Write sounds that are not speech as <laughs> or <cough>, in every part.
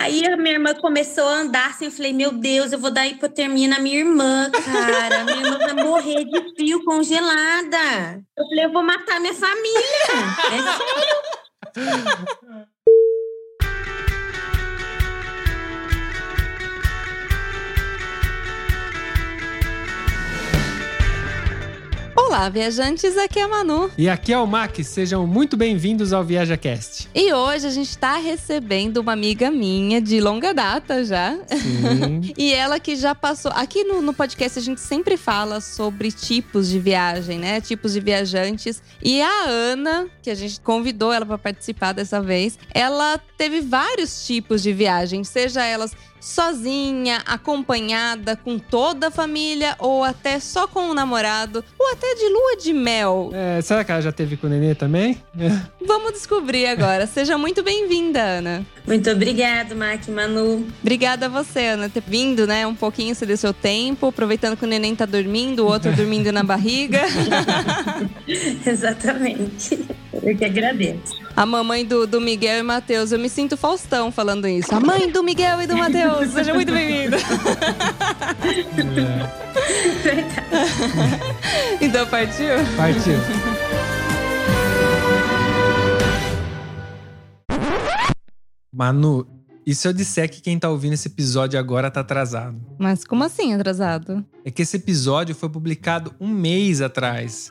Aí a minha irmã começou a andar assim, eu falei, meu Deus, eu vou dar hipotermia na minha irmã, cara. Minha irmã vai morrer de frio congelada. Eu falei, eu vou matar minha família. É sério. Olá, viajantes, aqui é a Manu. E aqui é o Max, sejam muito bem-vindos ao ViajaCast. E hoje a gente está recebendo uma amiga minha de longa data já. Sim. <laughs> e ela que já passou. Aqui no, no podcast a gente sempre fala sobre tipos de viagem, né? Tipos de viajantes. E a Ana, que a gente convidou ela para participar dessa vez, ela teve vários tipos de viagem, seja elas sozinha, acompanhada com toda a família, ou até só com o namorado, ou até de lua de mel. É, será que ela já teve com o Nenê também? É. Vamos descobrir agora. Seja muito bem-vinda, Ana. Muito obrigada, Mac, Manu. Obrigada a você, Ana, ter vindo, né? Um pouquinho, ceder seu tempo, aproveitando que o neném tá dormindo, o outro dormindo na barriga. <laughs> Exatamente. Eu que agradeço. A mamãe do, do Miguel e Matheus. Eu me sinto Faustão falando isso. A mãe do Miguel e do Matheus. Seja muito bem-vinda. <laughs> então partiu? Partiu. Manu, e se eu disser que quem tá ouvindo esse episódio agora tá atrasado? Mas como assim atrasado? É que esse episódio foi publicado um mês atrás.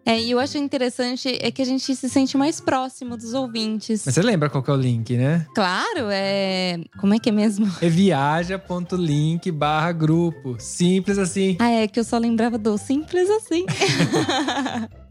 É, e eu acho interessante é que a gente se sente mais próximo dos ouvintes. Mas você lembra qual que é o link, né? Claro, é. Como é que é mesmo? <laughs> É viaja.link barra grupo. Simples assim. Ah, é que eu só lembrava do simples assim. <laughs>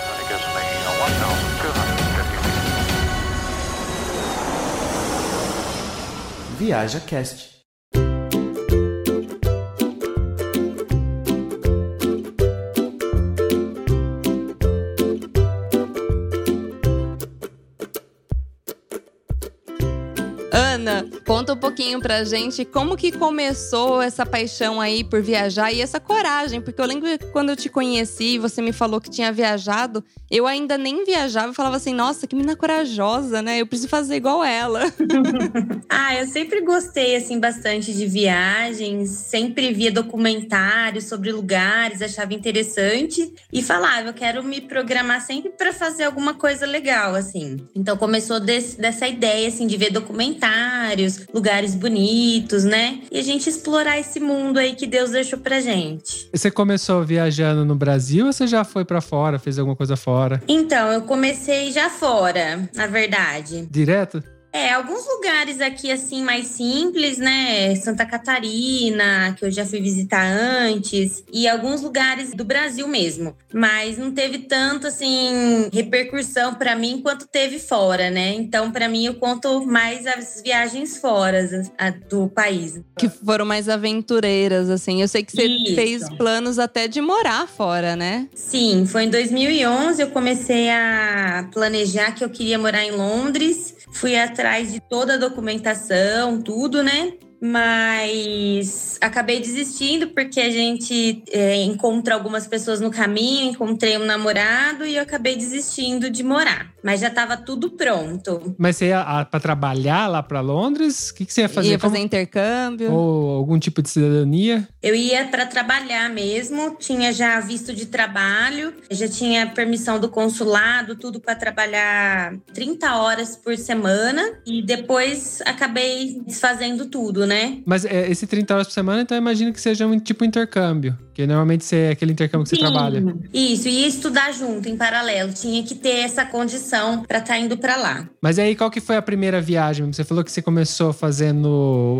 Viaja Ana, conta um pouquinho pra gente como que começou essa paixão aí por viajar e essa coragem, porque eu lembro que quando eu te conheci e você me falou que tinha viajado, eu ainda nem viajava e falava assim, nossa, que menina corajosa, né? Eu preciso fazer igual ela. <laughs> <laughs> ah, eu sempre gostei assim bastante de viagens, sempre via documentários sobre lugares, achava interessante e falava, eu quero me programar sempre para fazer alguma coisa legal assim. Então começou desse, dessa ideia assim de ver documentários, lugares bonitos, né? E a gente explorar esse mundo aí que Deus deixou pra gente. Você começou viajando no Brasil ou você já foi para fora, fez alguma coisa fora? Então, eu comecei já fora, na verdade. Direto? É, alguns lugares aqui assim mais simples, né? Santa Catarina, que eu já fui visitar antes, e alguns lugares do Brasil mesmo. Mas não teve tanto assim repercussão para mim quanto teve fora, né? Então, para mim eu conto mais as viagens fora do país. Que foram mais aventureiras assim. Eu sei que você Isso. fez planos até de morar fora, né? Sim, foi em 2011 eu comecei a planejar que eu queria morar em Londres. Fui atrás de toda a documentação, tudo, né? Mas acabei desistindo porque a gente é, encontra algumas pessoas no caminho, encontrei um namorado e eu acabei desistindo de morar. Mas já estava tudo pronto. Mas você ia para trabalhar lá para Londres? O que, que você ia fazer? Ia fazer Como- intercâmbio. Ou algum tipo de cidadania? Eu ia para trabalhar mesmo, tinha já visto de trabalho, já tinha permissão do consulado, tudo para trabalhar 30 horas por semana e depois acabei desfazendo tudo, né? Mas é, esse 30 horas por semana, então imagino que seja um tipo intercâmbio. Que normalmente você, é aquele intercâmbio que você trabalha. Isso, e ia estudar junto, em paralelo. Tinha que ter essa condição para estar indo para lá. Mas aí, qual que foi a primeira viagem? Você falou que você começou fazendo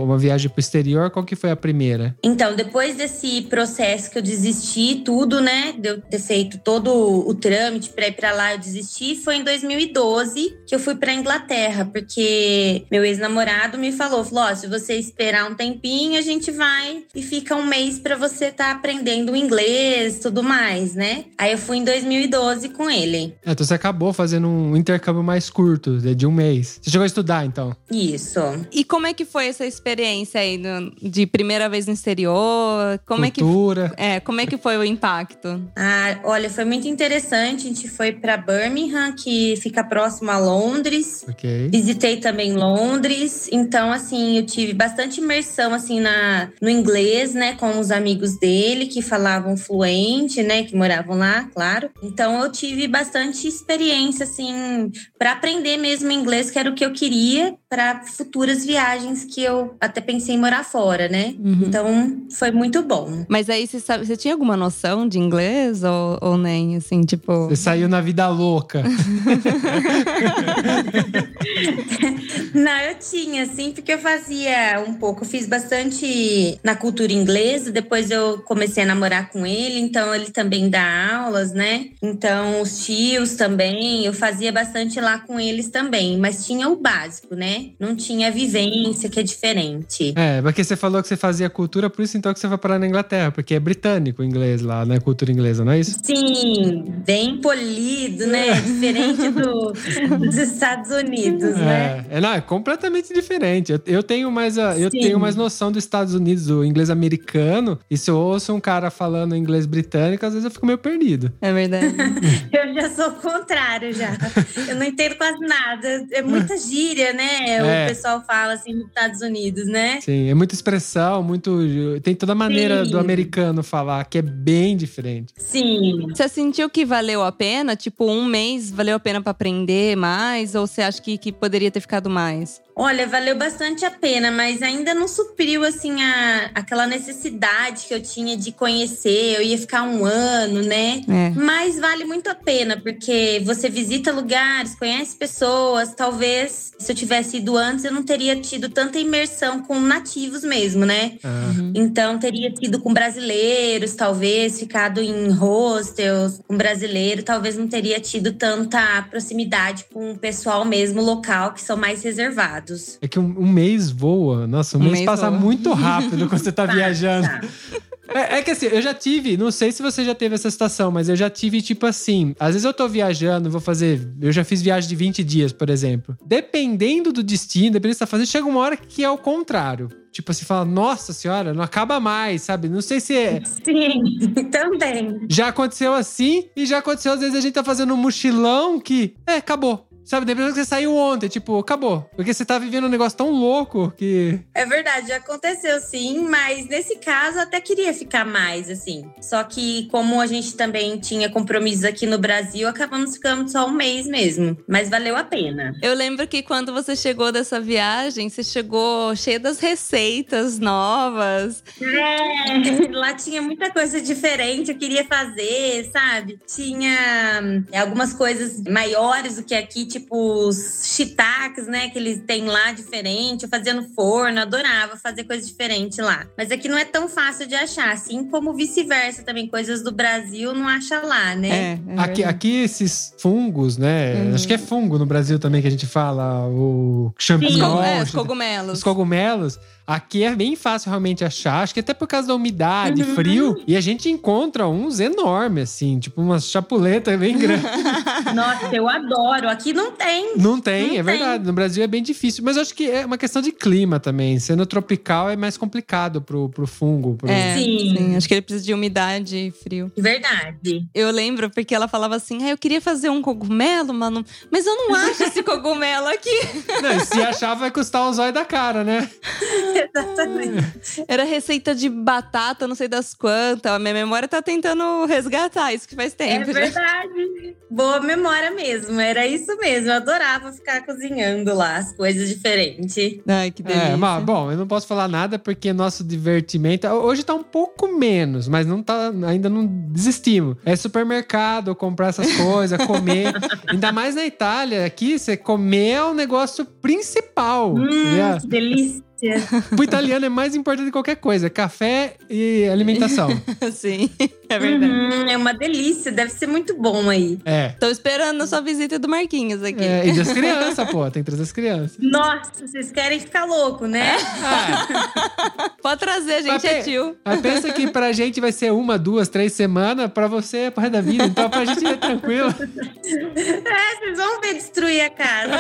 uma viagem pro exterior. Qual que foi a primeira? Então, depois desse processo que eu desisti, tudo, né? De eu ter feito todo o trâmite para ir para lá, eu desisti. Foi em 2012 que eu fui para Inglaterra, porque meu ex-namorado me falou: falou, ó, se você esperar um tempinho, a gente vai e fica um mês para você estar aprendendo inglês, tudo mais, né? Aí eu fui em 2012 com ele. É, então você acabou fazendo um intercâmbio mais curto, de de um mês. Você chegou a estudar, então? Isso. E como é que foi essa experiência aí no- de primeira vez no exterior? Como é que Cultura. é, como é que foi o impacto? Ah, olha, foi muito interessante. A gente foi para Birmingham, que fica próximo a Londres. Ok. Visitei também Londres, então assim, eu tive bastante imersão assim na no inglês, né, com os amigos dele que falavam fluente, né, que moravam lá, claro. Então eu tive bastante experiência assim para aprender mesmo inglês, que era o que eu queria para futuras viagens que eu até pensei em morar fora, né? Então foi muito bom. Mas aí você sabe, você tinha alguma noção de inglês ou, ou nem assim, tipo, Você saiu na vida louca. <laughs> Não, eu tinha, assim, porque eu fazia um pouco. Eu fiz bastante na cultura inglesa, depois eu comecei a namorar com ele, então ele também dá aulas, né? Então, os tios também, eu fazia bastante lá com eles também, mas tinha o básico, né? Não tinha vivência, que é diferente. É, porque você falou que você fazia cultura, por isso então que você vai parar na Inglaterra, porque é britânico o inglês lá, né? Cultura inglesa, não é isso? Sim, bem polido, né? Diferente do, dos Estados Unidos, né? É, é, não, é completamente diferente. Eu, eu tenho mais a, eu Sim. tenho mais noção dos Estados Unidos, do inglês americano, e se eu ouço um cara falando inglês britânico, às vezes eu fico meio perdido. é verdade. <laughs> Eu já sou o contrário, já. Eu não entendo quase nada. É muita gíria, né? É. O pessoal fala assim nos Estados Unidos, né? Sim, é muita expressão, muito. Tem toda a maneira Sim. do americano falar, que é bem diferente. Sim. Você sentiu que valeu a pena? Tipo, um mês valeu a pena pra aprender mais? Ou você acha que, que poderia ter ficado mais? Olha, valeu bastante a pena, mas ainda não supriu assim a, aquela necessidade que eu tinha de conhecer. Eu ia ficar um ano, né? É. Mas vale muito a pena, porque você visita lugares, conhece pessoas. Talvez, se eu tivesse ido antes, eu não teria tido tanta imersão com nativos mesmo, né? Ah, Então, teria tido com brasileiros, talvez, ficado em hostels com brasileiro, talvez não teria tido tanta proximidade com o pessoal mesmo local, que são mais reservados. É que um, um mês voa. Nossa, um, Um mês, mês passa voa. muito rápido quando você tá <laughs> Passa. viajando. É, é que assim, eu já tive, não sei se você já teve essa situação, mas eu já tive tipo assim. Às vezes eu tô viajando, vou fazer. Eu já fiz viagem de 20 dias, por exemplo. Dependendo do destino, dependendo do que você tá fazendo, chega uma hora que é o contrário. Tipo assim, fala, nossa senhora, não acaba mais, sabe? Não sei se é. Sim, <laughs> também. Já aconteceu assim, e já aconteceu, às vezes, a gente tá fazendo um mochilão que. É, acabou. Sabe, depois que você saiu ontem, tipo, acabou. Porque você tá vivendo um negócio tão louco que. É verdade, aconteceu sim, mas nesse caso eu até queria ficar mais, assim. Só que, como a gente também tinha compromissos aqui no Brasil, acabamos ficando só um mês mesmo. Mas valeu a pena. Eu lembro que quando você chegou dessa viagem, você chegou cheia das receitas novas. É, lá tinha muita coisa diferente, eu queria fazer, sabe? Tinha hum, algumas coisas maiores do que aqui, tipo os shiitakes, né? Que eles têm lá diferente. Eu fazia no forno, adorava fazer coisa diferente lá. Mas aqui não é tão fácil de achar, assim como vice-versa também. Coisas do Brasil não acha lá, né? É, é Aqui, aqui esses fungos, né? Uhum. Acho que é fungo no Brasil também que a gente fala, o champignon, é, os cogumelos. os cogumelos. Aqui é bem fácil realmente achar, acho que até por causa da umidade, Uhum. frio. E a gente encontra uns enormes, assim, tipo umas chapuletas bem grandes. <laughs> Nossa, eu adoro. Aqui não tem. Não tem, Não é tem. verdade. No Brasil é bem difícil. Mas eu acho que é uma questão de clima também. Sendo tropical é mais complicado pro, pro fungo. Pro... É, Sim. sim. Acho que ele precisa de umidade e frio. Verdade. Eu lembro porque ela falava assim: ah, eu queria fazer um cogumelo, mano, mas eu não acho esse cogumelo aqui. Não, se achar, vai custar o zóio da cara, né? <laughs> Exatamente. Era receita de batata, não sei das quantas. A minha memória tá tentando resgatar isso que faz É tempo. já. verdade. Boa memória mesmo. Era isso mesmo. Eu adorava ficar cozinhando lá as coisas diferentes. Ai, que delícia. É, mas, bom, eu não posso falar nada porque nosso divertimento. Hoje tá um pouco menos, mas não tá, ainda não desistimos. É supermercado, comprar essas <laughs> coisas, comer. ainda mais na Itália, aqui você comer é o negócio principal. Hum, né? que delícia. Pro <laughs> italiano é mais importante que qualquer coisa: café e alimentação. <laughs> Sim, é verdade. Uhum, é uma delícia. Deve ser muito bom aí. É. Tô esperando a sua visita do Marquinhos aqui. É, e das <laughs> crianças, pô, tem que trazer as crianças. Nossa, vocês querem ficar louco, né? Ah, Pode trazer, a gente é pe- tio. Mas pensa que pra gente vai ser uma, duas, três semanas, pra você é pro resto da vida. Então pra gente é tranquilo. É, vocês vão ver destruir a casa.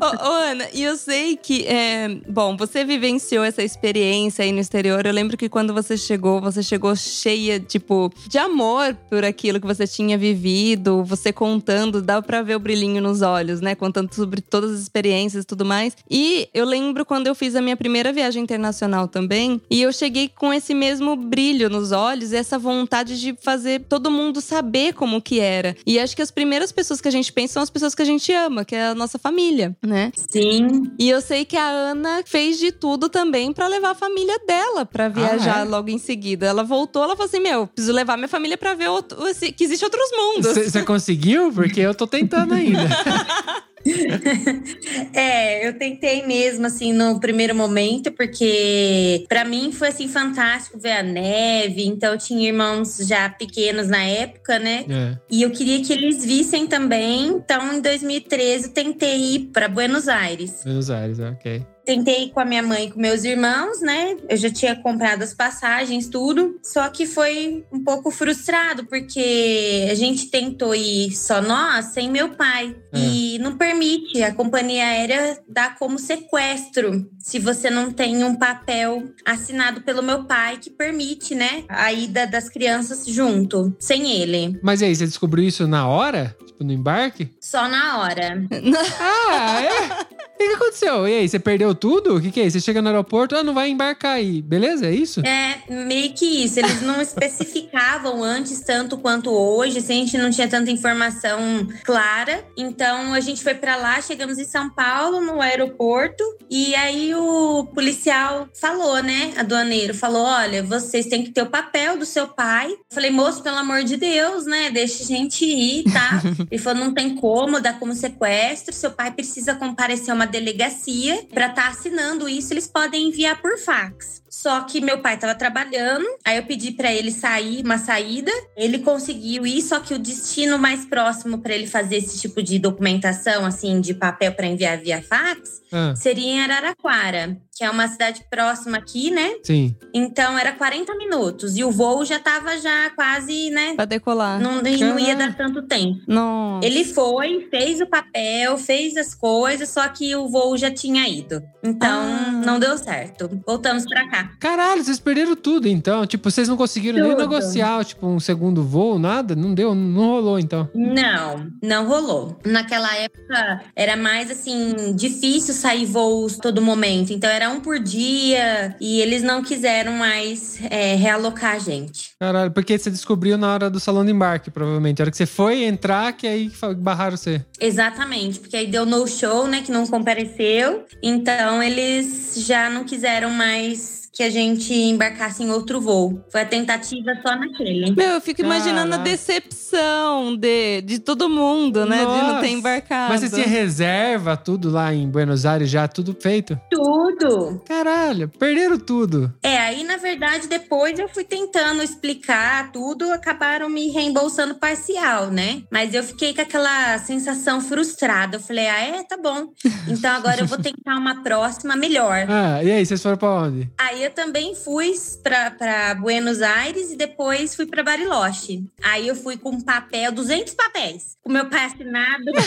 Ô, Ana, e eu sei que, é, bom, você vivenciou essa experiência aí no exterior. Eu lembro que quando você chegou, você chegou cheia, tipo, de amor por aquilo que você tinha vivido. Você contando, dá pra ver o brilhinho nos olhos, né? Contando sobre todas as experiências e tudo mais. E eu lembro quando eu fiz a minha primeira viagem internacional também. E eu cheguei com esse mesmo brilho nos olhos, essa vontade de fazer todo mundo saber como que era. E acho que as primeiras pessoas que a gente pensa são as pessoas que a gente ama, que é a nossa família, né? Sim. E eu sei que a Ana fez de tudo também pra levar a família dela pra viajar é? logo em seguida. Ela voltou, ela falou assim: Meu, preciso levar minha família pra ver outro, que existe outros mundos. Você conseguiu? Porque eu tô tentando ainda. <laughs> <laughs> É, eu tentei mesmo, assim, no primeiro momento, porque pra mim foi, assim, fantástico ver a neve. Então, eu tinha irmãos já pequenos na época, né? É. E eu queria que eles vissem também. Então, em 2013, eu tentei ir pra Buenos Aires. Buenos Aires, ok. Tentei ir com a minha mãe e com meus irmãos, né? Eu já tinha comprado as passagens, tudo. Só que foi um pouco frustrado, porque a gente tentou ir só nós, sem meu pai. É. E não permite. A companhia aérea dá como sequestro. Se você não tem um papel assinado pelo meu pai que permite, né? A ida das crianças junto, sem ele. Mas e aí, você descobriu isso na hora? No embarque? Só na hora. <laughs> Ah, é? O que, que aconteceu? E aí, você perdeu tudo? O que, que é isso? Você chega no aeroporto, ah, não vai embarcar aí. Beleza? É isso? É, meio que isso. Eles não <laughs> especificavam antes tanto quanto hoje, assim, a gente não tinha tanta informação clara. Então a gente foi pra lá, chegamos em São Paulo, no aeroporto, e aí o policial falou, né? Aduaneiro falou: olha, vocês têm que ter o papel do seu pai. Eu falei, moço, pelo amor de Deus, né? Deixa a gente ir, tá? <laughs> Ele falou: não tem como, dá como sequestro, seu pai precisa comparecer a uma delegacia pra estar assinando isso, eles podem enviar por fax. Só que meu pai tava trabalhando, aí eu pedi pra ele sair, uma saída. Ele conseguiu ir, só que o destino mais próximo pra ele fazer esse tipo de documentação, assim, de papel pra enviar via fax, Ah, seria em Araraquara, que é uma cidade próxima aqui, né? sim. Então era 40 minutos e o voo já tava já quase, né? Pra decolar. Não, não ia dar tanto tempo. Nossa. Ele foi, fez o papel, fez as coisas, só que o voo já tinha ido. Então, Ah. não deu certo. Voltamos pra cá. Caralho, vocês perderam tudo, então. Tipo, vocês não conseguiram nem Tudo. negociar, tipo, um segundo voo, nada? Não deu, não rolou, então. Não, não rolou. Naquela época era mais assim, difícil sair voos todo momento. Então era um por dia e eles não quiseram mais é, realocar a gente. Caralho, porque você descobriu na hora do salão de embarque, provavelmente. A hora que você foi entrar, que aí barraram você. Exatamente, porque aí deu no show, né, que não compareceu. Então eles já não quiseram mais que a gente embarcasse em outro voo. Foi a tentativa só naquele. Meu, eu fico imaginando a decepção de, de todo mundo, né? De não Nossa. ter embarcado. Mas você tinha reserva, tudo lá em Buenos Aires, já tudo feito? Tudo! Caralho, perderam tudo. É, aí na verdade depois eu fui tentando explicar tudo, acabaram me reembolsando parcial, né? Mas eu fiquei com aquela sensação frustrada. Eu falei, ah, é, tá bom. Então agora eu vou <laughs> tentar uma próxima melhor. Ah, e aí, vocês foram pra onde? Aí eu também fui pra, pra Buenos Aires e depois fui pra Bariloche. Aí eu fui com um papel, 200 papéis. Com meu pai assinado. <laughs>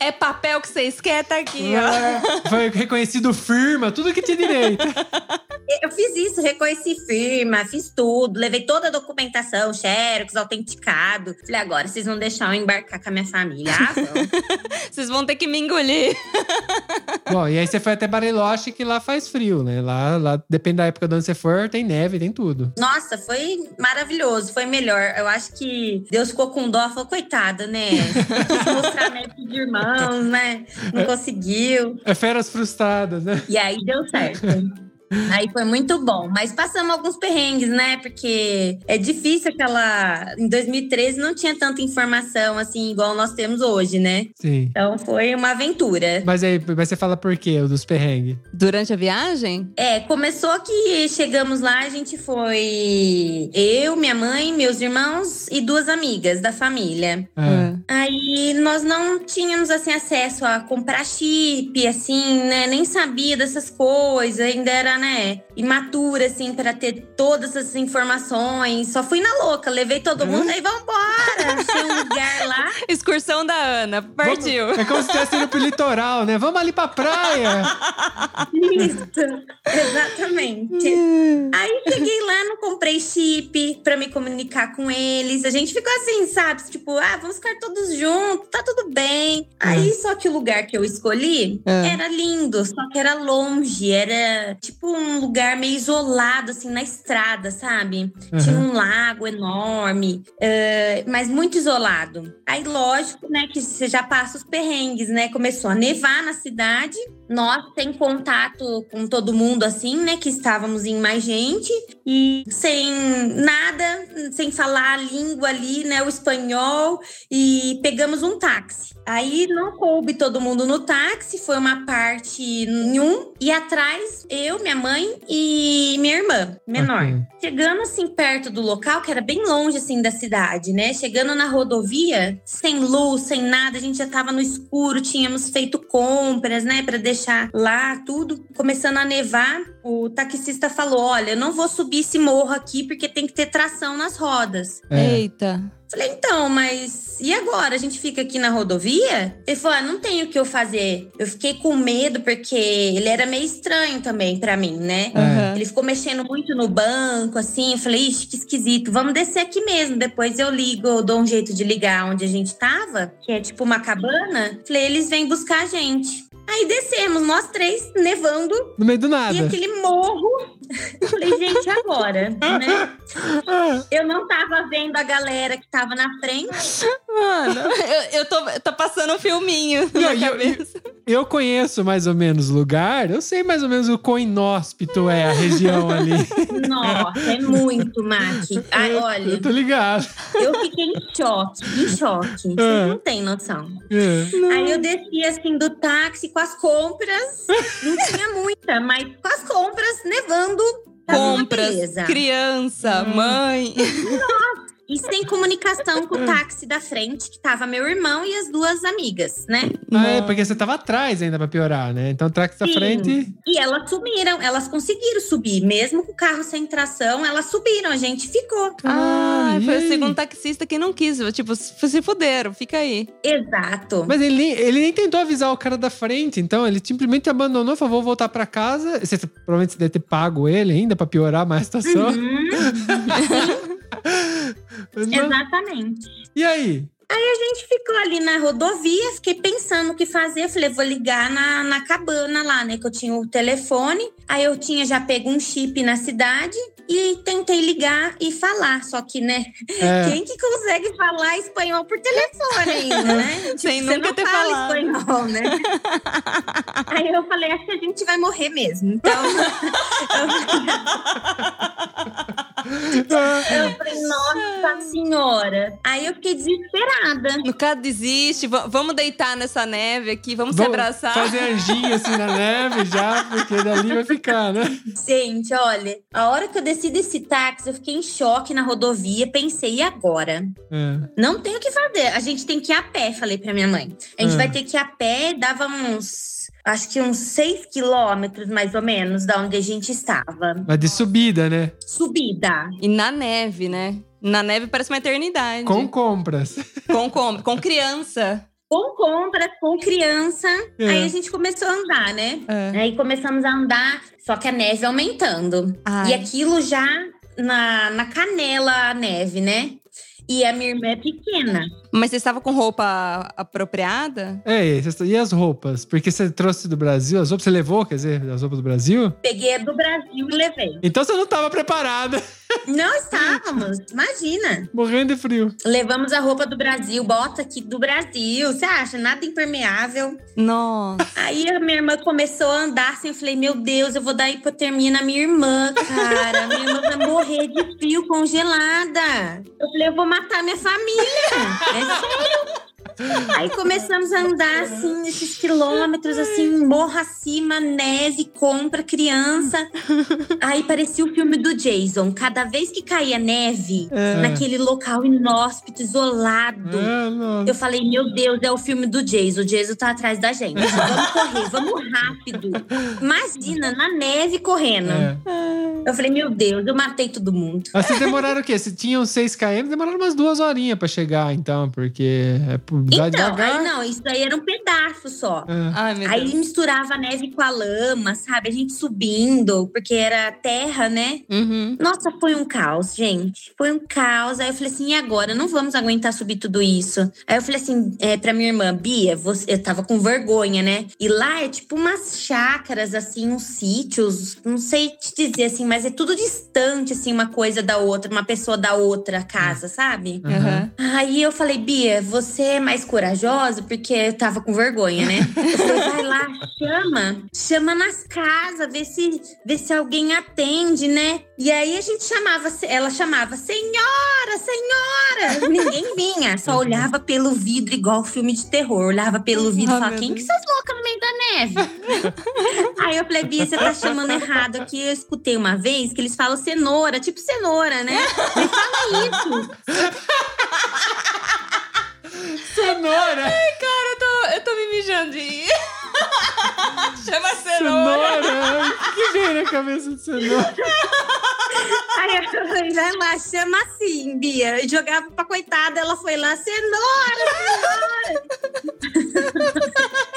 É papel que vocês querem, tá aqui, ó. Ah, Foi reconhecido firma, tudo que tinha direito. <laughs> Eu fiz isso, reconheci firma, fiz tudo, levei toda a documentação, xerox, autenticado. Falei, agora vocês vão deixar eu embarcar com a minha família? Ah, vão. <laughs> Vocês vão ter que me engolir. Bom, e aí você foi até Bariloche, que lá faz frio, né? Lá, lá, depende da época de onde você for, tem neve, tem tudo. Nossa, foi maravilhoso, foi melhor. Eu acho que Deus ficou com dó, falou, coitada, né? <laughs> Mostrar neto de irmãos, né? Não conseguiu. É feras frustradas, né? E aí deu certo. Aí foi muito bom, mas passamos alguns perrengues, né? Porque é difícil aquela. Em 2013 não tinha tanta informação assim, igual nós temos hoje, né? Sim. Então foi uma aventura. Mas aí, mas você fala por quê, o dos perrengues? Durante a viagem? É, começou que chegamos lá, a gente foi eu, minha mãe, meus irmãos e duas amigas da família. Ah, Aí nós não tínhamos assim acesso a comprar chip, assim, né? Nem sabia dessas coisas, ainda era, né, imatura assim para ter todas essas informações. Só fui na louca, levei todo mundo aí vambora. Achei um lugar lá. <laughs> Excursão da Ana. Partiu. Vamos- é como se estivesse indo pro litoral, né? Vamos ali pra praia. <laughs> Isso, exatamente. Aí cheguei lá, não comprei chip pra me comunicar com eles. A gente ficou assim, sabe? Tipo, ah, vamos ficar todos juntos, tá tudo bem. Aí só que o lugar que eu escolhi É. era lindo, só que era longe, era tipo um lugar meio isolado, assim, na estrada, sabe? Tinha um lago enorme, eh, mas muito isolado. Aí, lógico, né, que você já passa os perrengues, né? Começou a nevar na cidade. Nós sem contato com todo mundo, assim, né? Que estávamos em mais gente. E sem nada, sem falar a língua ali, né? O espanhol. E pegamos um táxi. Aí não coube todo mundo no táxi, foi uma parte em um. E atrás, eu, minha mãe e minha irmã, menor. Ok. Chegando assim perto do local, que era bem longe assim da cidade, né? Chegando na rodovia, sem luz, sem nada, a gente já tava no escuro, tínhamos feito compras, né, Pra deixar lá tudo. Começando a nevar, o taxista falou: "Olha, eu não vou subir esse morro aqui porque tem que ter tração nas rodas". É. Eita. Falei, então, mas e agora? A gente fica aqui na rodovia? Ele falou: ah, não tem o que eu fazer. Eu fiquei com medo porque ele era meio estranho também pra mim, né? Aham. Ele ficou mexendo muito no banco, assim. Eu falei, ixi, que esquisito. Vamos descer aqui mesmo. Depois eu ligo, eu dou um jeito de ligar onde a gente tava, que é tipo uma cabana. Falei, eles vêm buscar a gente. Aí descemos, nós três, nevando, No meio do e nada. aquele morro. Eu falei, gente, agora? né? <laughs> Eu não tava vendo a galera que tava na frente. Mano, eu, eu tô, tô passando um filminho Não, na eu- cabeça. Eu conheço mais ou menos o lugar, eu sei mais ou menos o quão inóspito é a região ali. <laughs> Nossa, é muito, Mac. Ai, Eu olha, tô ligado. eu fiquei em choque, em choque. Vocês É. não têm noção. É. Aí eu desci assim do táxi com as compras. Não tinha muita, mas com as compras, nevando. Compras, criança, mãe. <laughs> E sem comunicação com o táxi da frente, que tava meu irmão e as duas amigas, né? Ah, é, porque você tava atrás ainda pra piorar, né? Então, táxi da Sim. frente. E elas subiram, elas conseguiram subir. Mesmo com o carro sem tração, elas subiram, a gente ficou. Ah, Caralho, foi o segundo taxista que não quis. Tipo, se fuderam, fica aí. Exato. Mas ele, nem- ele nem tentou avisar o cara da frente, então ele simplesmente abandonou, falou: vou voltar pra casa. Você, provavelmente você deve ter pago ele ainda pra piorar mais a situação. Uhum, <laughs> exatamente. E aí? A gente ficou ali na rodovia, fiquei pensando o que fazer. Eu falei, vou ligar na, na cabana lá, né? Que eu tinha o telefone. Aí eu tinha já pego um chip na cidade e tentei ligar e falar. Só que, né? É, <laughs> Quem que consegue falar espanhol por telefone ainda, né? <laughs> Sem você nunca não ter fala falado. espanhol, né? <laughs> Aí eu falei, acho que a gente vai morrer mesmo. Então, eu falei, nossa senhora. Aí eu fiquei desesperada. No caso, desiste. va- Vamos deitar nessa neve aqui, vamos, se Vamos abraçar. Fazer anjinho assim na neve já, porque dali vai ficar, né? Gente, olha, a hora que eu desci desse táxi, eu fiquei em choque na rodovia. Pensei, e agora? É. Não tem o que fazer. A gente tem que ir a pé, falei pra minha mãe. A gente Ah. vai ter que ir a pé, dava uns. Acho que uns seis quilômetros, mais ou menos, da onde a gente estava. Mas de subida, né? Subida. E na neve, né? Na neve parece uma eternidade. Com compras. <laughs> com, com, com criança. Com compras, com criança. É. Aí a gente começou a andar, né? É. Aí começamos a andar, só que a neve aumentando. Ai. E aquilo já na, na canela, a neve, né? E a minha irmã é pequena. Mas você estava com roupa apropriada? É, e as roupas? Porque você trouxe do Brasil as roupas? Você levou, quer dizer, as roupas do Brasil? Peguei a do Brasil e levei. Então você não estava preparada. Não estávamos, imagina. Morrendo de frio. Levamos a roupa do Brasil, bota aqui do Brasil. Você acha? Nada impermeável. Nossa. Aí a minha irmã começou a andar assim. Eu falei, meu Deus, eu vou dar hipotermia na minha irmã, cara. Minha irmã vai morrer de frio congelada. Eu falei, eu vou matar minha família. <laughs> É <laughs> sério. Aí começamos a andar assim, esses quilômetros, assim, morro acima, neve, compra, criança. Aí parecia o filme do Jason. Cada vez que caía neve, naquele local inóspito, isolado. É. Eu falei, meu Deus, é o filme do Jason. O Jason tá atrás da gente. Vamos correr, <laughs> vamos rápido. Imagina, na neve correndo. É. Eu falei, meu Deus, eu matei todo mundo. Mas vocês demoraram o quê? Se tinham 6 km, demoraram umas duas horinhas pra chegar, então, porque é por vai Então, devagar. aí não, isso aí era um pedaço só. É. Ai, Aí misturava a neve com a lama, sabe? A gente subindo, porque era terra, né? Uhum. Nossa, foi um caos, gente. Foi um caos. Aí eu falei assim, e agora? Não vamos aguentar subir tudo isso. Aí eu falei assim, é, pra minha irmã, Bia, você, eu tava com vergonha, né? E lá é tipo umas chácaras, assim, uns sítios. Não sei te dizer, assim, mas é tudo distante, assim, uma coisa da outra, uma pessoa da outra casa, sabe? Aham. Aí eu falei, Bia, você é mais corajosa? Porque eu tava com vergonha, né? <laughs> Eu falei, vai lá, chama. Chama nas casas, vê se, vê se alguém atende, né? E aí a gente chamava, ela chamava, senhora, senhora! Ninguém vinha, só olhava pelo vidro, igual filme de terror. Olhava pelo vidro e Ah, falava, quem que essas loucas no meio da neve? <laughs> aí eu falei, Bia, você tá chamando errado aqui. Eu escutei uma vez que eles falam cenoura, tipo cenoura, né? <laughs> Me fala isso. Cenoura! Cara, eu tô, eu tô me mijando de. <laughs> Chama cenoura. Cenoura! O que, que vem na cabeça de cenoura? <laughs> Aí eu falei, vai lá, chama assim, Bia. Eu jogava pra coitada, ela foi lá, cenoura, cenoura.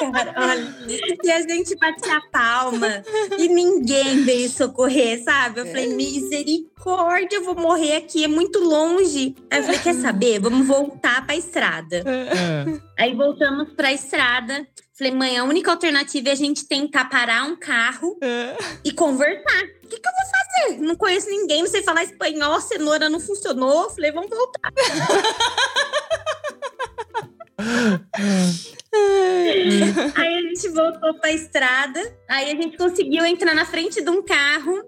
<laughs> Cara, olha. E a gente batia a palma e ninguém veio socorrer, sabe? Eu falei, misericórdia, eu vou morrer aqui, é muito longe. Aí eu falei, quer saber? Vamos voltar pra estrada. É. Aí voltamos pra estrada. Falei, mãe, a única alternativa é a gente tentar parar um carro e conversar. Que, que eu vou fazer? Não conheço ninguém, não sei falar espanhol, cenoura não funcionou. Falei, vamos voltar. <laughs> Aí a gente voltou pra estrada. Aí a gente conseguiu entrar na frente de um carro,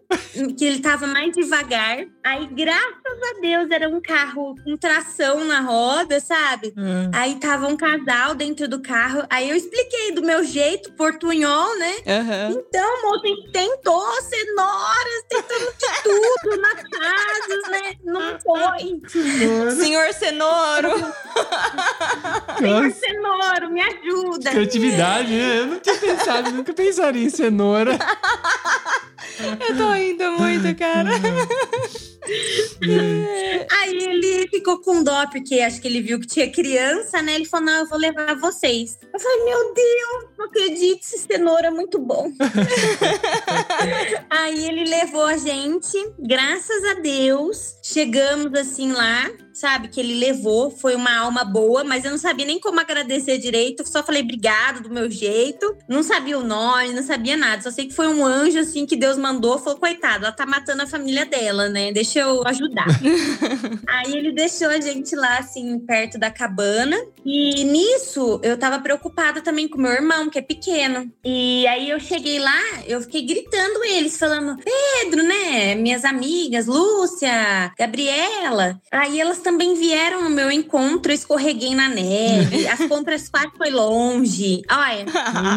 que ele tava mais devagar. Aí, graças a Deus, era um carro com tração na roda, sabe? É. Aí tava um casal dentro do carro. Aí eu expliquei do meu jeito, portunhol, né? Aham. Então, moço, tentou cenouras, tentamos de tudo nas casas, né? Não foi. Senhor Cenouro. Senhor cenouro, me ajuda. criatividade, né? Eu não tinha pensado, nunca pensaria em cenoura. <laughs> Eu tô indo muito, cara. Aí ele ficou com dó, porque acho que ele viu que tinha criança, né? Ele falou: não, eu vou levar vocês. Eu falei, meu Deus, não acredito, esse cenoura é muito bom. <laughs> Aí ele levou a gente, graças a Deus, chegamos assim lá. Sabe? Que ele levou. Foi uma alma boa, mas eu não sabia nem como agradecer direito. Só falei obrigado do meu jeito. Não sabia o nome, não sabia nada. Só sei que foi um anjo, assim, que Deus mandou. Falou, coitado, ela tá matando a família dela, né? Deixa eu ajudar. <laughs> Aí ele deixou a gente lá, assim, perto da cabana. E nisso, eu tava preocupada também com meu irmão, que é pequeno. E aí eu cheguei lá, eu fiquei gritando eles, falando: Pedro, né? Minhas amigas, Lúcia, Gabriela. Aí elas também vieram no meu encontro, eu escorreguei na neve. As <laughs> compras quase foi longe. Olha,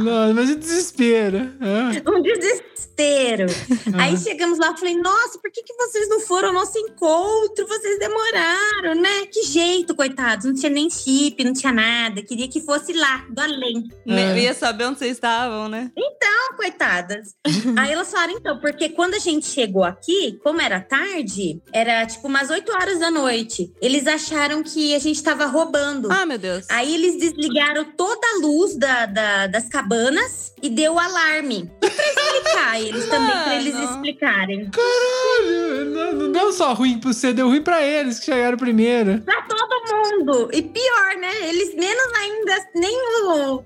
Nossa, mas que <laughs> desespero. Ah. um desespero. Aí chegamos lá, falei, nossa, por que, que vocês não foram ao nosso encontro? Vocês demoraram, né? Que jeito, coitados. Não tinha nem chip, não tinha nada. Queria que fosse lá, do além. né, Eu ia saber onde vocês estavam, né? Não, coitadas. Aí elas falaram, então, porque quando a gente chegou aqui, como era tarde, era tipo umas 8 horas da noite. Eles acharam que a gente tava roubando. Ah, meu Deus. Aí eles desligaram toda a luz da, da- das cabanas e deu o alarme. E pra explicar <laughs> eles também, pra eles explicarem. Caralho, não, não deu só ruim pra você, deu ruim pra eles que chegaram primeiro. Pra todo mundo. E pior, né? Eles menos ainda nem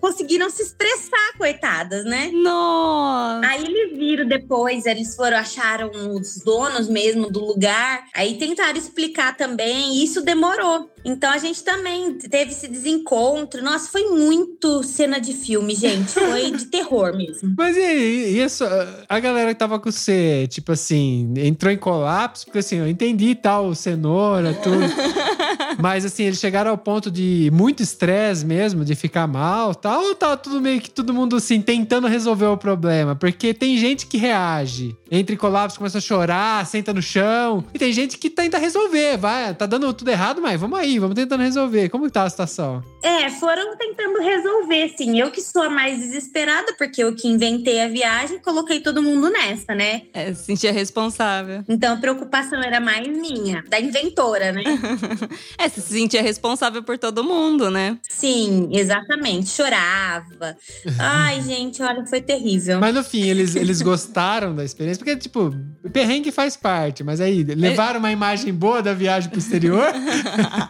conseguiram se expressar, coitadas, né? Nossa. Aí eles viram depois, eles foram, acharam os donos mesmo do lugar. Aí tentaram explicar também, e isso demorou. Então a gente também teve esse desencontro. Nossa, foi muito cena de filme, gente. Foi de <laughs> terror mesmo. Mas e, aí, isso, a galera que tava com você, tipo assim, entrou em colapso, porque assim, eu entendi tal, cenoura, tudo. <laughs> Mas assim, eles chegaram ao ponto de muito estresse mesmo, de ficar mal, tal, ou tá tudo meio que todo mundo assim, tentando resolver o problema? Porque tem gente que reage, entra em colapso, começa a chorar, senta no chão, e tem gente que tenta resolver, vai, tá dando tudo errado, mas vamos aí, vamos tentando resolver. Como que tá a situação? É, foram tentando resolver, sim. Eu que sou a mais desesperada, porque eu que inventei a viagem, coloquei todo mundo nessa, né? É, se sentia responsável. Então a preocupação era mais minha, da inventora, né? <laughs> É, você se sentia responsável por todo mundo, né? Sim, exatamente. Chorava. <laughs> Ai, gente, olha, foi terrível. Mas no fim, eles, eles gostaram da experiência, porque, tipo, perrengue faz parte, mas aí, levaram uma imagem boa da viagem pro exterior? <laughs>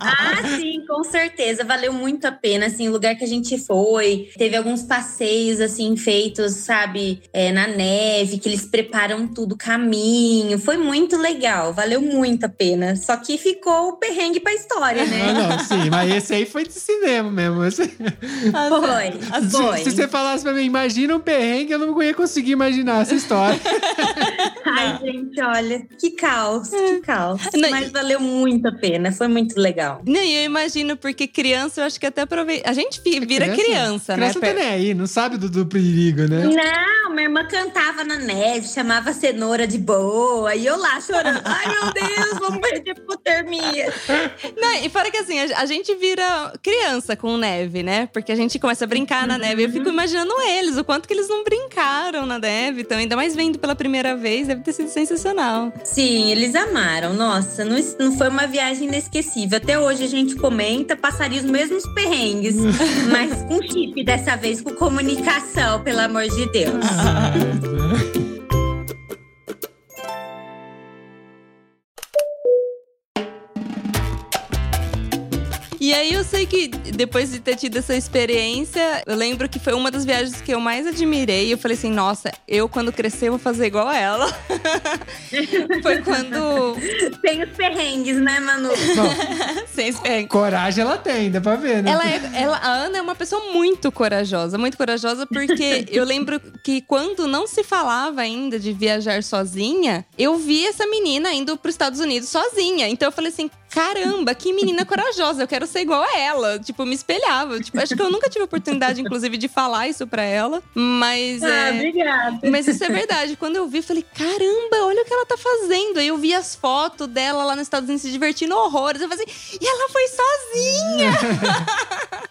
Ah, sim, com certeza. Valeu muito a pena, assim, o lugar que a gente foi. Teve alguns passeios, assim, feitos, sabe, é, na neve, que eles preparam tudo, caminho. Foi muito legal, valeu muito a pena. Só que ficou o perrengue pra história, Ah, né? não, sim, mas esse aí foi de cinema mesmo. Esse- Foi, Se, foi. se você falasse pra mim, imagina um perrengue, eu não ia conseguir imaginar essa história. <laughs> Ai, gente, olha, que caos, que caos. Não, Mas valeu muito a pena, foi muito legal. Não, e eu imagino, porque criança, eu acho que até aproveita. A gente fi- vira criança, né? Criança não tá nem aí, não sabe do, do perigo, né? Não, minha irmã cantava na neve, chamava cenoura de boa, e eu lá chorando. Ai, meu Deus, vamos de hipotermia. Não, e fora que assim, a, a gente vira criança com neve, né? Porque a gente começa a brincar na neve. Eu fico imaginando eles, o quanto que eles não brincaram na neve. Então, ainda mais vendo pela primeira vez, deve ter sido sensacional. Sim, eles amaram. Nossa, não, não foi uma viagem inesquecível. Até hoje a gente comenta, passaria os mesmos perrengues, <laughs> mas com chip dessa vez, com comunicação, pelo amor de Deus. E aí eu sei que depois de ter tido essa experiência, eu lembro que foi uma das viagens que eu mais admirei. Eu falei assim, nossa, eu quando crescer eu vou fazer igual a ela. <laughs> foi quando. Tem os perrengues, né, Manu? Bom, <laughs> Sem esperar. coragem ela tem, dá pra ver, né? Ela é, ela, a Ana é uma pessoa muito corajosa, muito corajosa, porque <laughs> eu lembro que quando não se falava ainda de viajar sozinha, eu vi essa menina indo para os Estados Unidos sozinha. Então eu falei assim: caramba, que menina corajosa, eu quero ser igual a ela. Tipo, eu me espelhava. Tipo, acho que eu nunca tive oportunidade, inclusive, de falar isso pra ela, mas. Ah, é, obrigada. mas isso é verdade. Quando eu vi, eu falei, caramba, olha o que ela tá fazendo. Aí eu vi as fotos dela lá nos Estados Unidos se divertindo horrores. Eu falei assim, e ela foi sozinha!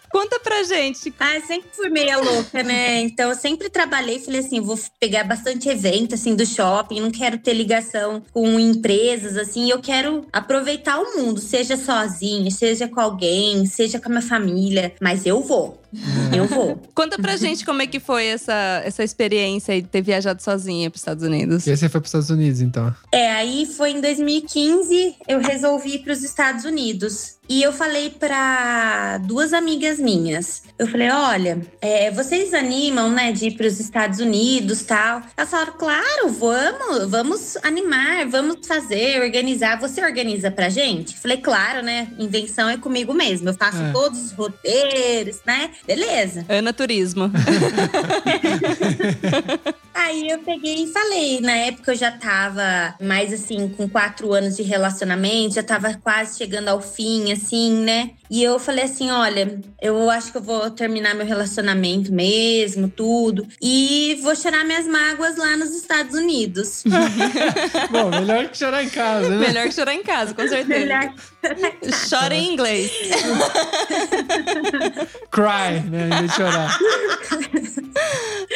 <laughs> Conta pra gente. Ah, eu sempre fui meia louca, né? Então eu sempre trabalhei, falei assim, vou pegar bastante evento assim do shopping, não quero ter ligação com empresas assim, eu quero aproveitar o mundo, seja sozinha, seja com alguém, seja com a minha família, mas eu vou. <laughs> Eu vou. Conta pra gente como é que foi essa, essa experiência de ter viajado sozinha pros Estados Unidos. E aí você foi pros Estados Unidos, então. É, aí foi em 2015 eu resolvi ir para os Estados Unidos. E eu falei para duas amigas minhas. Eu falei: olha, é, vocês animam, né, de ir para os Estados Unidos tal? Elas falaram: claro, vamos, vamos animar, vamos fazer, organizar. Você organiza pra gente? Eu falei: claro, né? Invenção é comigo mesmo. Eu faço É. todos os roteiros, né? Beleza. Ana Turismo. <laughs> Aí eu peguei e falei. Na época eu já tava mais assim, com quatro anos de relacionamento, já tava quase chegando ao fim, assim, né? E eu falei assim: olha, eu acho que eu vou terminar meu relacionamento mesmo, tudo. E vou chorar minhas mágoas lá nos Estados Unidos. <laughs> Bom, melhor que chorar em casa, né? Melhor que chorar em casa, com certeza. Melhor. <laughs> Chora em inglês. <laughs> Cry, né? Em vez de chorar. <laughs>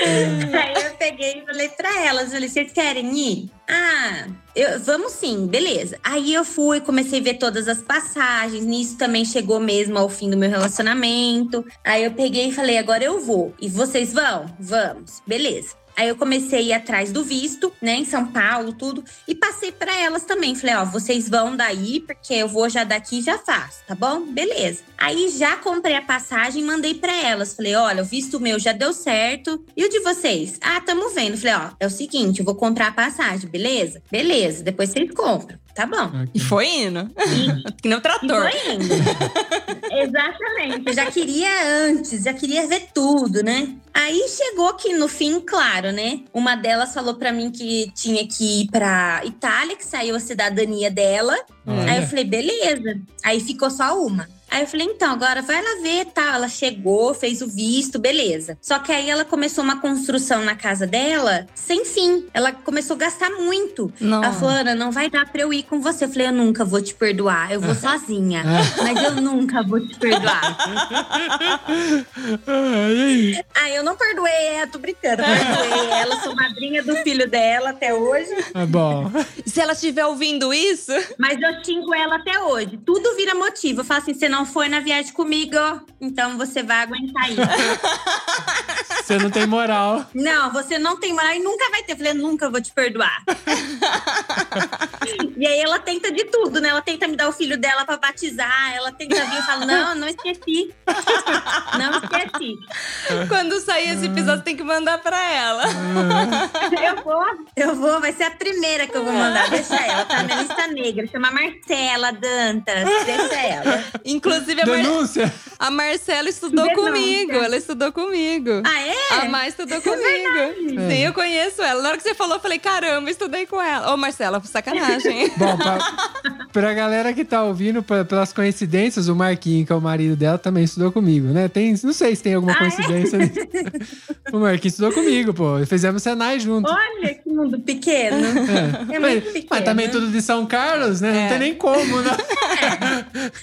Aí eu peguei e falei pra elas, falei, vocês querem ir? Ah, eu- vamos sim, beleza. Aí eu fui, comecei a ver todas as passagens, nisso também chegou mesmo ao fim do meu relacionamento. Aí eu peguei e falei, agora eu vou. E vocês vão? Vamos, beleza. Aí eu comecei a ir atrás do visto, né, em São Paulo, tudo, e passei pra elas também. Falei, ó, vocês vão daí, porque eu vou já daqui e já faço, tá bom? Beleza. Aí já comprei a passagem e mandei pra elas. Falei, olha, o visto meu já deu certo. E o de vocês? Ah, tamo vendo. Falei, ó, é o seguinte, eu vou comprar a passagem, beleza? Beleza, depois vocês compram. Tá bom. E foi indo. <laughs> que nem o E trator. foi indo. <laughs> Exatamente. Já queria antes, já queria ver tudo, né? Aí chegou que no fim, claro, né? Uma delas falou pra mim que tinha que ir pra Itália, que saiu a cidadania dela. Olha. Aí eu falei, beleza. Aí ficou só uma. Aí eu falei, então, agora vai lá ver, tá? Ela chegou, fez o visto, beleza. Só que aí ela começou uma construção na casa dela sem fim. Ela começou a gastar muito. Não. Ela falou, Ana, não vai dar pra eu ir com você. Eu falei, eu nunca vou te perdoar. Eu vou <laughs> sozinha. mas eu nunca vou te perdoar. <laughs> Ah, aí? Aí eu não perdoei ela, tô brincando. Perdoei ela, sou madrinha do filho dela até hoje. Ah, bom. Se ela estiver ouvindo isso, Mas eu xingo ela até hoje. Tudo vira motivo. Eu falo assim: você não foi na viagem comigo, então você vai aguentar isso. <laughs> Você não tem moral. não, você não tem moral e nunca vai ter. Eu falei, nunca vou te perdoar. <laughs> e aí ela tenta de tudo, né? Ela tenta me dar o filho dela pra batizar. Ela tenta vir e fala: não, não esqueci. <laughs> não esqueci. quando sair esse episódio, tem que mandar pra ela. Eu vou, eu vou, vai ser a primeira que eu vou mandar. Deixa ela, tá na minha lista negra. Chama Marcela Dantas. Deixa ela. Inclusive, a, Mar... Denúncia! a Marcela estudou Denúncia. comigo. Ela estudou comigo. Ah, é? A Mar estudou comigo. Sim, eu conheço ela. Na hora que você falou, eu falei, caramba, estudei com ela. Ô, Marcela, sacanagem. <laughs> Bom, pra, pra galera que tá ouvindo, pra- pelas coincidências, o Marquinho, que é o marido dela, também estudou comigo, né? Tem, não sei se tem alguma Ah, é? coincidência nisso. O Marquinho estudou comigo, pô. Fizemos Senai junto. Olha que mundo pequeno. É. É mas, muito pequeno. mas também tudo de São Carlos, né? Não É. tem nem como, né?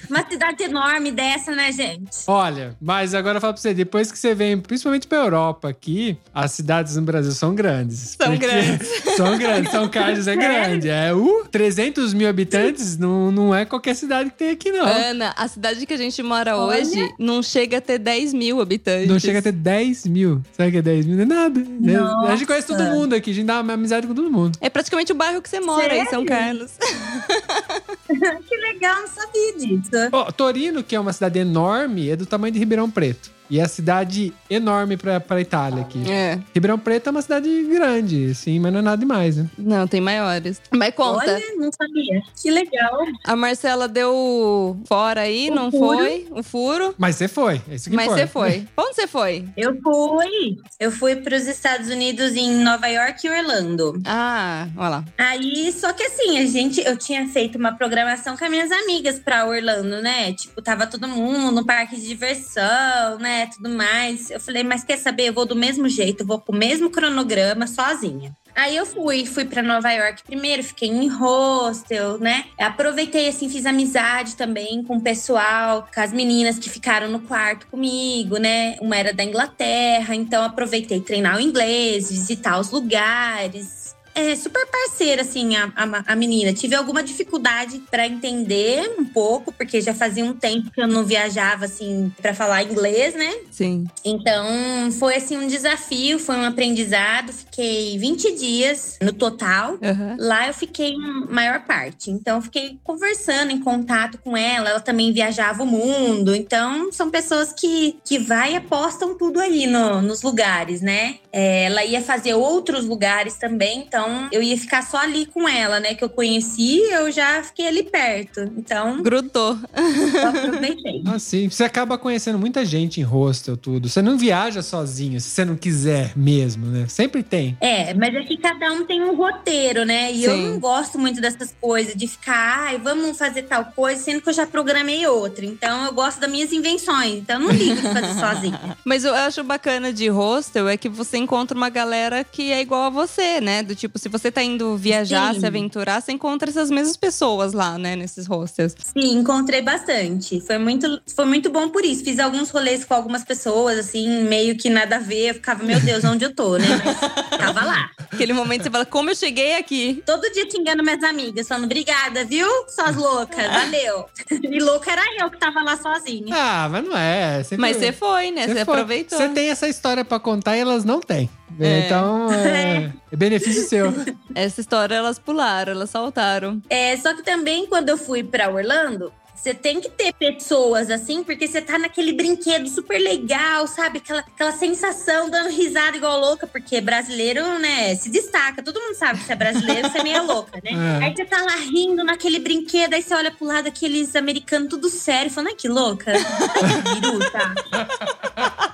Uma cidade enorme dessa, né, gente? Olha, mas agora eu falo pra você, depois que você vem, principalmente pra Europa aqui, as cidades no Brasil são grandes. São grandes. <laughs> São grandes, São Carlos é <laughs> grande. É, uh, 300 mil habitantes não, não é qualquer cidade que tem aqui, não. Ana, a cidade que a gente mora Olha. hoje não chega a ter 10 mil habitantes. Não chega a ter 10 mil. Sabe que é 10 mil? Não é nada. Nossa. A gente conhece todo mundo aqui, a gente dá uma amizade com todo mundo. É praticamente o bairro que você mora em São Carlos. <laughs> que legal, não sabia disso. Ó, Torino, que é uma cidade enorme, é do tamanho de Ribeirão Preto. E é a cidade enorme pra, pra Itália aqui. É. Ribeirão Preto é uma cidade grande, sim, mas não é nada demais, né? Não, tem maiores. Mas conta. Olha, não sabia. Que legal. A Marcela deu fora aí, O não furo. foi? O furo. Mas você foi, é isso que Mas importa. você foi. <laughs> Onde você foi? Eu fui. Eu fui para os Estados Unidos em Nova York e Orlando. Ah, olha lá. Aí, só que assim, a gente, eu tinha feito uma programação com as minhas amigas pra Orlando, né? Tipo, tava todo mundo no parque de diversão, né? Tudo mais. Eu falei, mas quer saber? Eu vou do mesmo jeito, vou com o mesmo cronograma, sozinha. Aí eu fui, fui pra Nova York primeiro, fiquei em hostel, né? Aproveitei, assim, fiz amizade também com o pessoal, com as meninas que ficaram no quarto comigo, né? Uma era da Inglaterra, então aproveitei treinar o inglês, visitar os lugares. É super parceira, assim, a, a, a menina. Tive alguma dificuldade pra entender um pouco, porque já fazia um tempo que eu não viajava, assim, pra falar inglês, né? Sim. Então, foi, assim, um desafio, foi um aprendizado. Fiquei 20 dias no total. Aham. Lá eu fiquei a maior parte. Então, eu fiquei conversando, em contato com ela. Ela também viajava o mundo. Então, são pessoas que, que vai e apostam tudo aí no- nos lugares, né? É, ela ia fazer outros lugares também. Então, eu ia ficar só ali com ela, né? Que eu conheci, eu já fiquei ali perto. Então, Grudou. eu <laughs> aproveitei. Assim, você acaba conhecendo muita gente em hostel, tudo. Você não viaja sozinho, se você não quiser mesmo, né? Sempre tem. É, mas é que cada um tem um roteiro, né? E eu Sim. não gosto muito dessas coisas, de ficar, ai, vamos fazer tal coisa, sendo que eu já programei outra. Então eu gosto das minhas invenções. Então eu não ligo de fazer sozinha. <laughs> Mas eu acho bacana de hostel é que você encontra uma galera que é igual a você, né? Do tipo, se você tá indo viajar, Sim. se aventurar, você encontra essas mesmas pessoas lá, né? Nesses hostels. Sim, encontrei bastante. Foi muito, foi muito bom por isso. Fiz alguns rolês com algumas pessoas, assim, meio que nada a ver. Eu ficava, meu Deus, onde eu tô, né? Mas <laughs> tava lá. Aquele momento você fala, como eu cheguei aqui? Todo dia xingando minhas amigas, falando, obrigada, viu? Suas loucas, <laughs> valeu. E louca era eu que tava lá sozinha. Ah, mas não é. Sempre- Mas você foi, né? Você, aproveitou. Você tem essa história pra contar e elas não têm. É. Então, é, é benefício seu. <laughs> Essa história elas pularam, elas saltaram. É, só que também quando eu fui pra Orlando, você tem que ter pessoas assim, porque você tá naquele brinquedo super legal, sabe? Aquela, aquela sensação, dando risada igual louca, porque brasileiro, né, se destaca. Todo mundo sabe que você é brasileiro, você é meio louca, né? É. Aí você tá lá rindo naquele brinquedo, aí você olha pro lado aqueles americanos tudo sério, falando, ai que louca. Ai que. Me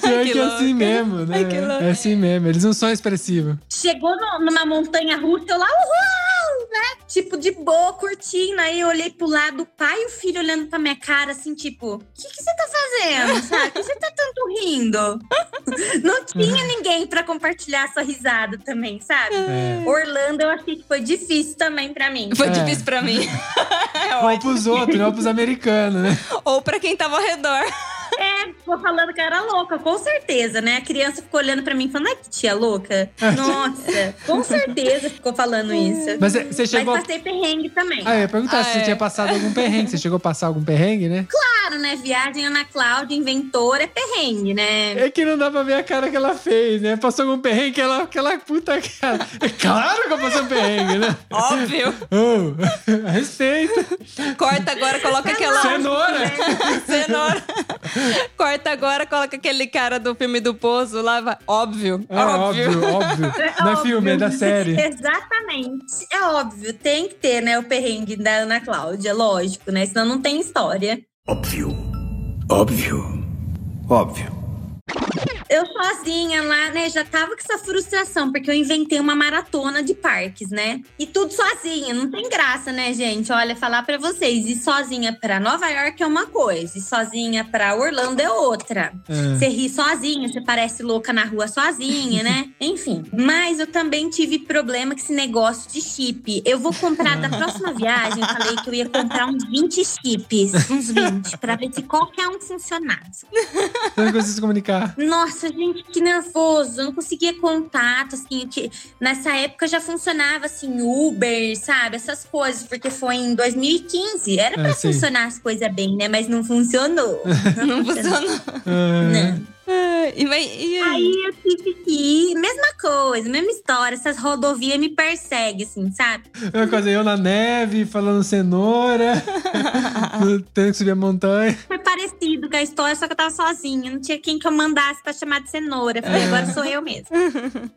que que, é assim mesmo, né? Ai. É assim mesmo. Eles não são expressivos. Chegou no- numa montanha russa, eu lá, uhul, né? Tipo, de boa, curtindo. Aí eu olhei pro lado, o pai e o filho olhando pra minha cara, assim, tipo, o que, que você tá fazendo, <laughs> sabe? Por que você tá tanto rindo? <laughs> Não tinha ninguém pra compartilhar sua risada também, sabe? É. Orlando, eu achei que foi difícil também pra mim. Foi É. difícil pra mim. <laughs> É Ou pros outros, não pros americanos, né? Ou pra quem tava ao redor. É, ficou falando que era louca, com certeza, né? A criança ficou olhando pra mim e falando, ai, que tia louca. <laughs> Nossa, com certeza ficou falando isso. Mas é, você chegou. Mas passei perrengue também. Ah, eu ia perguntar Ah, se você é. tinha passado algum perrengue. Você chegou a passar algum perrengue, né? Claro, né? Viagem Ana Cláudia, inventora, é perrengue, né? É que não dá pra ver a cara que ela fez, né? Passou algum perrengue, aquela, aquela puta cara. É claro que eu passei um perrengue, né? Óbvio. <laughs> Oh, <laughs> respeito. Corta agora, coloca aquela. Cenoura. Cenoura. <laughs> Corta agora, coloca aquele cara do filme do Poço lá. vai- Óbvio. É óbvio, óbvio. <laughs> Não é filme, é da série. <laughs> Exatamente. É óbvio, tem que ter, né, o perrengue da Ana Cláudia, lógico, né? Senão não tem história. Óbvio. Óbvio. Óbvio. Eu sozinha lá, né, já tava com essa frustração, porque eu inventei uma maratona de parques, né? E tudo sozinha, não tem graça, né, gente? Olha, falar pra vocês, ir sozinha pra Nova York é uma coisa, e sozinha pra Orlando é outra. É. Você ri sozinha, você parece louca na rua sozinha, né? <laughs> Enfim. Mas eu também tive problema com esse negócio de chip. Eu vou comprar da próxima <laughs> viagem, eu falei que eu ia comprar uns 20 chips, uns 20, pra ver se qualquer um funcionasse. Não conseguiu se comunicar. Nossa, gente, que nervoso. Eu não conseguia contato, assim, que nessa época já funcionava assim, Uber, sabe? Essas coisas, porque foi em 2015. Era pra É, funcionar as coisas bem, né? Mas não funcionou. <laughs> Não funcionou. Ah, Não. Ah, E, vai, e aí? Aí eu tive que ir, mesma coisa, mesma história. Essas rodovias me perseguem, assim, sabe? Eu quase eu na neve, falando cenoura. <laughs> Tendo que subir a montanha. Foi parecido com a história, só que eu tava sozinha. Não tinha quem que eu mandasse pra chamar de cenoura. Falei, É. agora sou eu mesmo.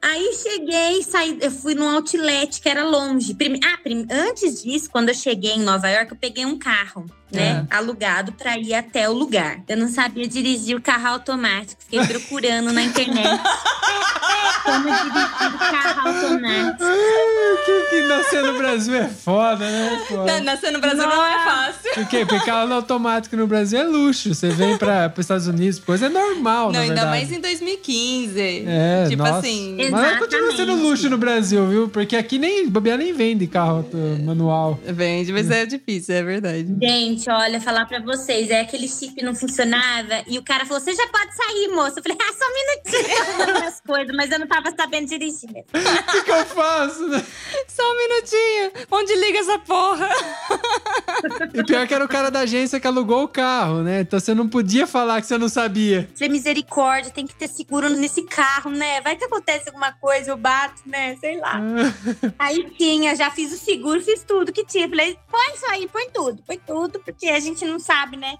Aí cheguei, saí, eu fui num outlet que era longe. Prime- ah, prim- antes disso, quando eu cheguei em Nova York, eu peguei um carro, né? Alugado pra ir até o lugar. Eu não sabia dirigir o carro automático. Fiquei procurando na internet. <laughs> Como dirigir o carro automático. Que, que nascer no Brasil é foda, né? Na- Nascer no Brasil não é fácil. Por quê? Porque carro automático no Brasil é luxo. Você vem para os Estados Unidos, coisa é normal, Não, na ainda verdade. mais em 2015. É, tipo nossa. assim. Exato. Mas continua sendo Exatamente. luxo no Brasil, viu? Porque aqui nem bobear nem vende carro manual. Vende, mas é difícil, é verdade. Gente, Gente, olha, falar pra vocês, é aquele chip não funcionava e o cara falou: você já pode sair, moça. Eu falei, ah, só um minutinho, <laughs> eu minhas coisas, mas eu não tava sabendo dirigir mesmo. O que, que eu faço, né? Só um minutinho. Onde liga essa porra? E pior que era o cara da agência que alugou o carro, né? Então você não podia falar que você não sabia. Falei, misericórdia, tem que ter seguro nesse carro, né? Vai que acontece alguma coisa, eu bato, né? Sei lá. <laughs> Aí tinha, já fiz o seguro, fiz tudo que tinha. Falei, põe isso aí, põe tudo, põe tudo, porque a gente não sabe, né?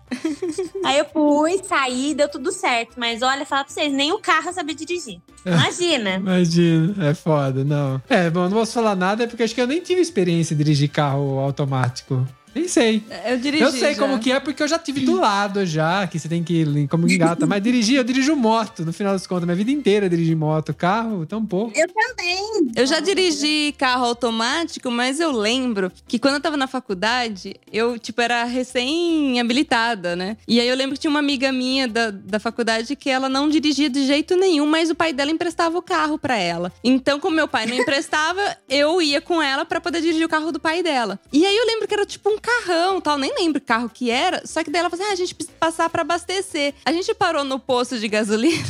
aí eu fui, saí, deu tudo certo. Mas olha, falar pra vocês, nem o carro sabia dirigir. Imagina. <laughs> Imagina, é foda, não. É, bom, não posso falar nada porque acho que eu nem tive experiência de dirigir carro automático. Nem sei. Eu dirigi. eu sei já. como que é porque eu já tive do lado já, que você tem que ir como <laughs> engata. Mas dirigir, eu dirijo moto, no final das contas. Minha vida inteira eu dirigi moto, carro, tão pouco. Eu também. Eu já dirigi carro automático, mas eu lembro que quando eu tava na faculdade, eu, tipo, era recém-habilitada, né? E aí eu lembro que tinha uma amiga minha da, da faculdade que ela não dirigia de jeito nenhum, mas o pai dela emprestava o carro pra ela. Então, como meu pai não emprestava, <laughs> eu ia com ela pra poder dirigir o carro do pai dela. E aí eu lembro que era tipo um carrão tal, nem lembro que carro que era. Só que daí ela falou assim: ah, a gente precisa passar pra abastecer. A gente parou no posto de gasolina.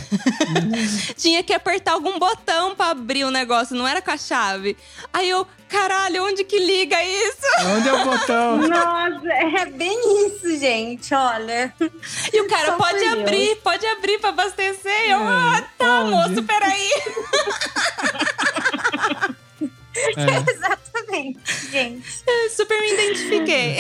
<laughs> Tinha que apertar algum botão pra abrir o negócio, não era com a chave. Aí eu, caralho, onde que liga isso? <laughs> Onde é o botão? Nossa, é bem isso, gente. Olha. E o cara, Só pode abrir, pode abrir pra abastecer. E eu, É, ah, tá, onde? moço, peraí. <laughs> É. <laughs> Exatamente, gente. Super me identifiquei.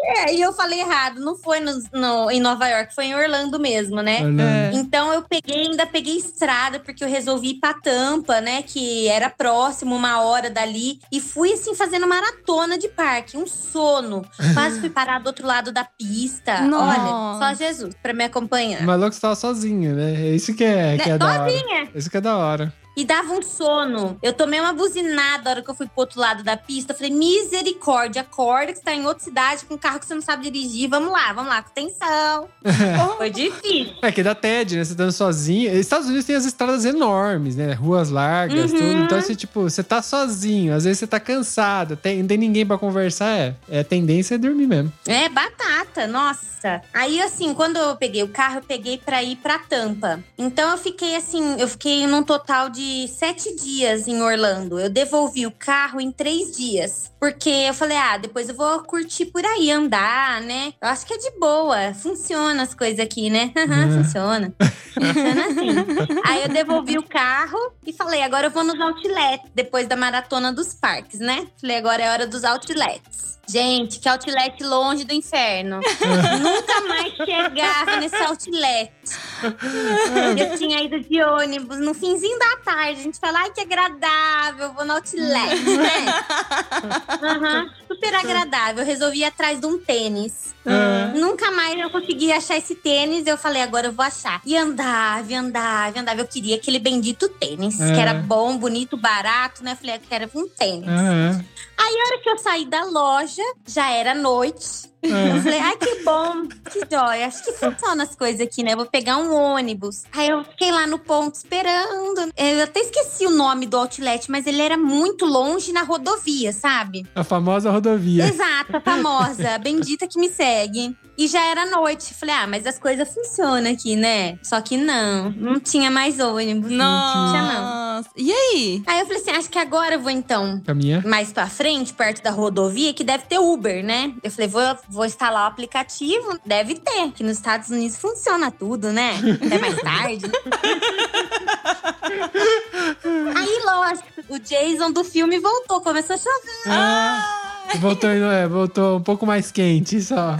É, e eu falei errado. Não foi no, no- em Nova York, foi em Orlando mesmo, né? Orlando. Então eu peguei, ainda peguei estrada, porque eu resolvi ir pra Tampa, né? Que era próximo, uma hora dali. E fui, assim, fazendo maratona de parque. Um sono. Quase fui parar do outro lado da pista. Nossa. Olha, só Jesus pra me acompanhar. O maluco estava sozinho, né? É isso que é, que é da hora. Sozinha. Isso que é da hora. E dava um sono. Eu tomei uma buzinada na hora que eu fui pro outro lado da pista. Eu falei, misericórdia, acorda que você tá em outra cidade com um carro que você não sabe dirigir. Vamos lá, vamos lá, com atenção. <laughs> Foi difícil. É que dá TED, né? Você estando sozinho. Estados Unidos tem as estradas enormes, né? Ruas largas, Uhum. tudo. Então, você, tipo, você tá sozinho. Às vezes você tá cansado. Tem, não tem ninguém pra conversar. É, é a tendência é dormir mesmo. É, batata, nossa. Aí, assim, quando eu peguei o carro, eu peguei pra ir pra Tampa. Então, eu fiquei, assim, eu fiquei num total de sete dias em Orlando. Eu devolvi o carro em três dias. Porque eu falei, ah, depois eu vou curtir por aí, andar, né? Eu acho que é de boa. Funciona as coisas aqui, né? Uhum. <laughs> Funciona. Funciona assim. <laughs> Aí eu devolvi o carro e falei, agora eu vou nos outlets, depois da maratona dos parques, né? Falei, agora é hora dos outlets. Gente, que outlet longe do inferno. <laughs> Nunca mais chegava nesse outlet. <laughs> Eu tinha ido de ônibus no finzinho da tarde. A gente fala, ai, que agradável, vou no outlet, né? <laughs> Aham, super agradável. Eu resolvi ir atrás de um tênis. É. Nunca mais eu consegui achar esse tênis. Eu falei, agora eu vou achar. E andava, andava, andava. Eu queria aquele bendito tênis, É. que era bom, bonito, barato, né? Eu falei, eu quero um tênis. É, Aí, a hora que eu saí da loja, já era noite. É. Eu falei, ai, que bom, que jóia. Acho que funciona as coisas aqui, né? Eu vou pegar um ônibus. Aí eu fiquei lá no ponto esperando. Eu até esqueci o nome do outlet, mas ele era muito longe na rodovia, sabe? A famosa rodovia. Exato, a famosa, a bendita que me segue. E já era noite. Falei, ah, mas as coisas funcionam aqui, né? Só que não, não tinha mais ônibus. Não tinha, não. Nossa. E aí? Aí eu falei assim, acho que agora eu vou então Caminha. mais pra frente, perto da rodovia, que deve ter Uber, né? Eu falei, vou, vou instalar o aplicativo. Deve ter, que nos Estados Unidos funciona tudo, né? Até mais tarde. <laughs> Aí, lógico, o Jason do filme voltou, começou a chover. Ah, voltou, é, voltou um pouco mais quente só.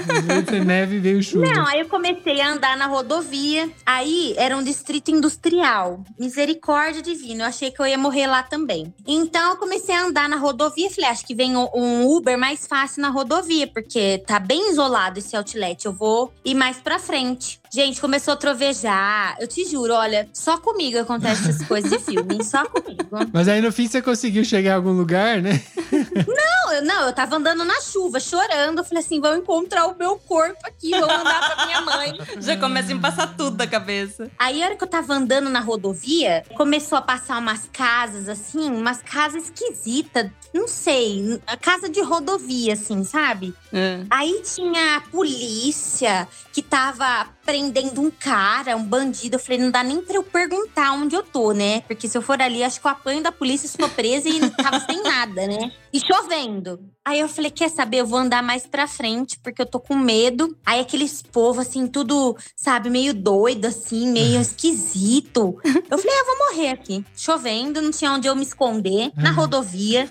Ser neve, veio chuva. Não, aí eu comecei a andar na rodovia. Aí era um distrito industrial. Misericórdia divina. Eu achei que eu ia morrer lá também. Então eu comecei a andar na rodovia. Falei, acho que vem um Uber mais fácil na rodovia, porque tá bem isolado esse outlet. Eu vou ir mais pra frente. Gente, começou a trovejar. Eu te juro, olha, só comigo acontece essas coisas de filme. Só comigo. Mas aí no fim você conseguiu chegar em algum lugar, né? Não, eu, não, eu tava andando na chuva, chorando. Eu falei assim: vão encontrar o meu corpo aqui, vão mandar pra minha mãe. Já começa a me passar tudo da cabeça. Aí, a hora que eu tava andando na rodovia, começou a passar umas casas, assim, umas casas esquisitas. Não sei, a casa de rodovia, assim, sabe? É. Aí tinha a polícia que tava prendendo um cara, um bandido. Eu falei, não dá nem pra eu perguntar onde eu tô, né? Porque se eu for ali, acho que eu apanho da polícia, sou presa e tava sem nada, né? E chovendo. Aí eu falei, quer saber? Eu vou andar mais pra frente, porque eu tô com medo. Aí aqueles povo, assim, tudo, sabe, meio doido, assim, meio <laughs> esquisito. Eu falei, ah, eu vou morrer aqui. Chovendo, não tinha onde eu me esconder, na rodovia.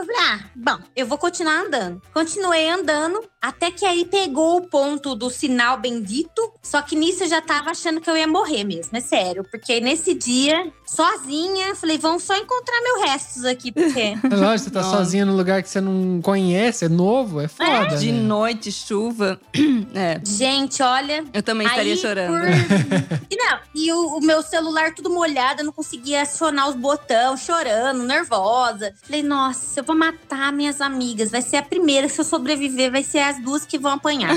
Eu falei, ah, bom, eu vou continuar andando. Continuei andando, até que aí pegou o ponto do sinal bendito. Só que nisso eu já tava achando que eu ia morrer mesmo, é sério. Porque nesse dia, sozinha, falei, vão só encontrar meus restos aqui, porque. <laughs> É lógico, você tá Nossa. sozinho num lugar que você não conhece, é novo, é foda. De né? noite, chuva. <clears throat> É. Gente, olha. Eu também estaria chorando. por- <laughs> E não, e o, o meu celular tudo molhado, eu não conseguia acionar os botões, chorando, nervosa. Falei, nossa, eu vou matar minhas amigas. Vai ser a primeira, se eu sobreviver, vai ser as duas que vão apanhar.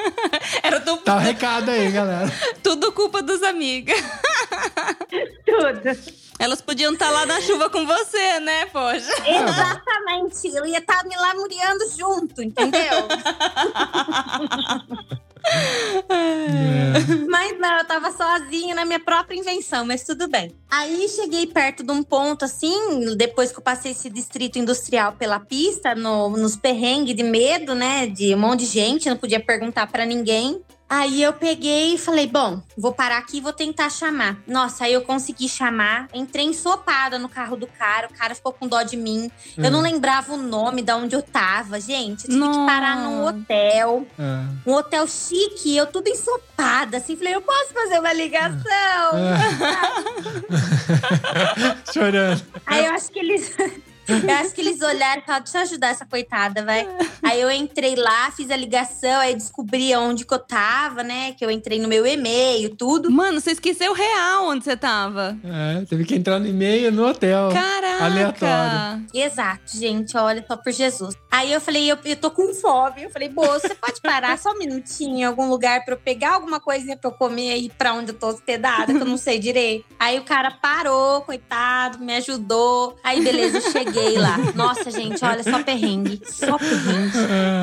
<laughs> Era tu- Tá o recado aí, galera. tudo culpa dos amigas. <laughs> Tudo. Elas podiam estar lá na chuva com você, né, poxa? Exatamente. Eu ia estar me lamuriando junto, entendeu? <laughs> Mas não, eu tava sozinha na minha própria invenção, mas tudo bem. Aí cheguei perto de um ponto assim, depois que eu passei esse distrito industrial pela pista, no- nos perrengues de medo, né? De um monte de gente, não podia perguntar pra ninguém. Aí eu peguei e falei, bom, vou parar aqui e vou tentar chamar. Nossa, aí eu consegui chamar. Entrei ensopada no carro do cara, o cara ficou com dó de mim. Eu não lembrava o nome da onde eu tava. Gente, eu tive que parar num hotel Ah. um hotel chique, eu tudo ensopada, assim. Falei, eu posso fazer uma ligação? <laughs> <laughs> Chorando. Aí eu acho que eles. Eu acho que eles olharam e falaram, deixa eu ajudar essa coitada, vai. Aí eu entrei lá, fiz a ligação, aí descobri onde que eu tava, né? Que eu entrei no meu e-mail, tudo. Mano, você esqueceu real onde você tava. É, teve que entrar no e-mail no hotel. Caraca! Aleatório. Exato, gente, olha só por Jesus. Aí eu falei, eu, eu tô com fome. Eu falei, moço, você pode parar só um minutinho em algum lugar pra eu pegar alguma coisinha pra eu comer aí pra onde eu tô hospedada, que eu não sei direito. Aí o cara parou, coitado, me ajudou. Aí beleza, eu cheguei lá. Nossa, gente, olha, só perrengue. Só perrengue.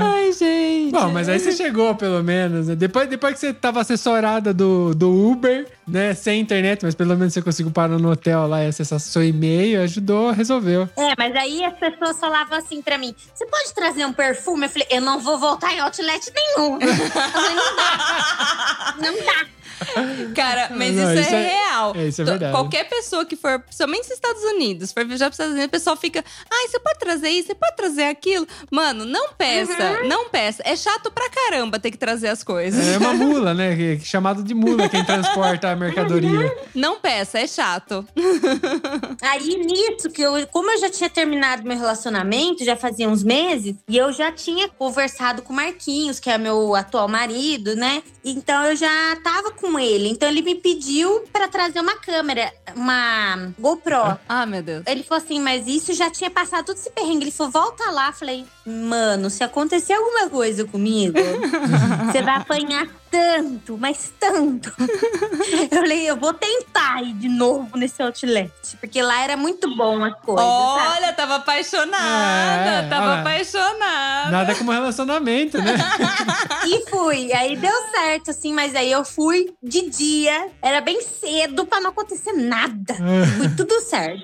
Ai, gente. Bom, mas aí você chegou, pelo menos. né? Depois, depois que você tava assessorada do, do Uber, né? Sem internet, mas pelo menos você conseguiu parar no hotel lá e acessar seu e-mail, ajudou, resolveu. É, mas aí as pessoas falavam assim pra mim: você pode trazer um perfume? Eu falei, eu não vou voltar em outlet nenhum. Eu falei, não dá. Não dá. <laughs> Cara, mas Não, isso, isso é, é- real. é, isso é verdade. Qualquer pessoa que for, principalmente nos Estados Unidos, for viajar para os Estados Unidos, o pessoal fica, ai, você pode trazer isso, você pode trazer aquilo. Mano, não peça, Uhum. não peça. É chato pra caramba ter que trazer as coisas. É uma <laughs> mula, né? chamado de mula quem transporta a mercadoria. Não peça, é chato. <laughs> Aí nisso, que eu, como eu já tinha terminado meu relacionamento, já fazia uns meses, e eu já tinha conversado com o Marquinhos, que é meu atual marido, né? Então eu já tava com ele. Então ele me pediu pra trazer uma câmera, uma GoPro. Ah, meu Deus. Ele falou assim, mas isso já tinha passado todo esse perrengue. Ele falou, volta lá. Falei, mano, se acontecer alguma coisa comigo, <laughs> você vai apanhar tanto, mas tanto. Eu falei, eu vou tentar ir de novo nesse outlet. Porque lá era muito bom as coisas, sabe? Olha, tava apaixonada, É, tava olha. apaixonada. Nada como relacionamento, né? <laughs> E fui. Aí deu certo, assim, mas aí eu fui de dia. Era bem cedo pra não acontecer nada. <laughs> Foi tudo certo.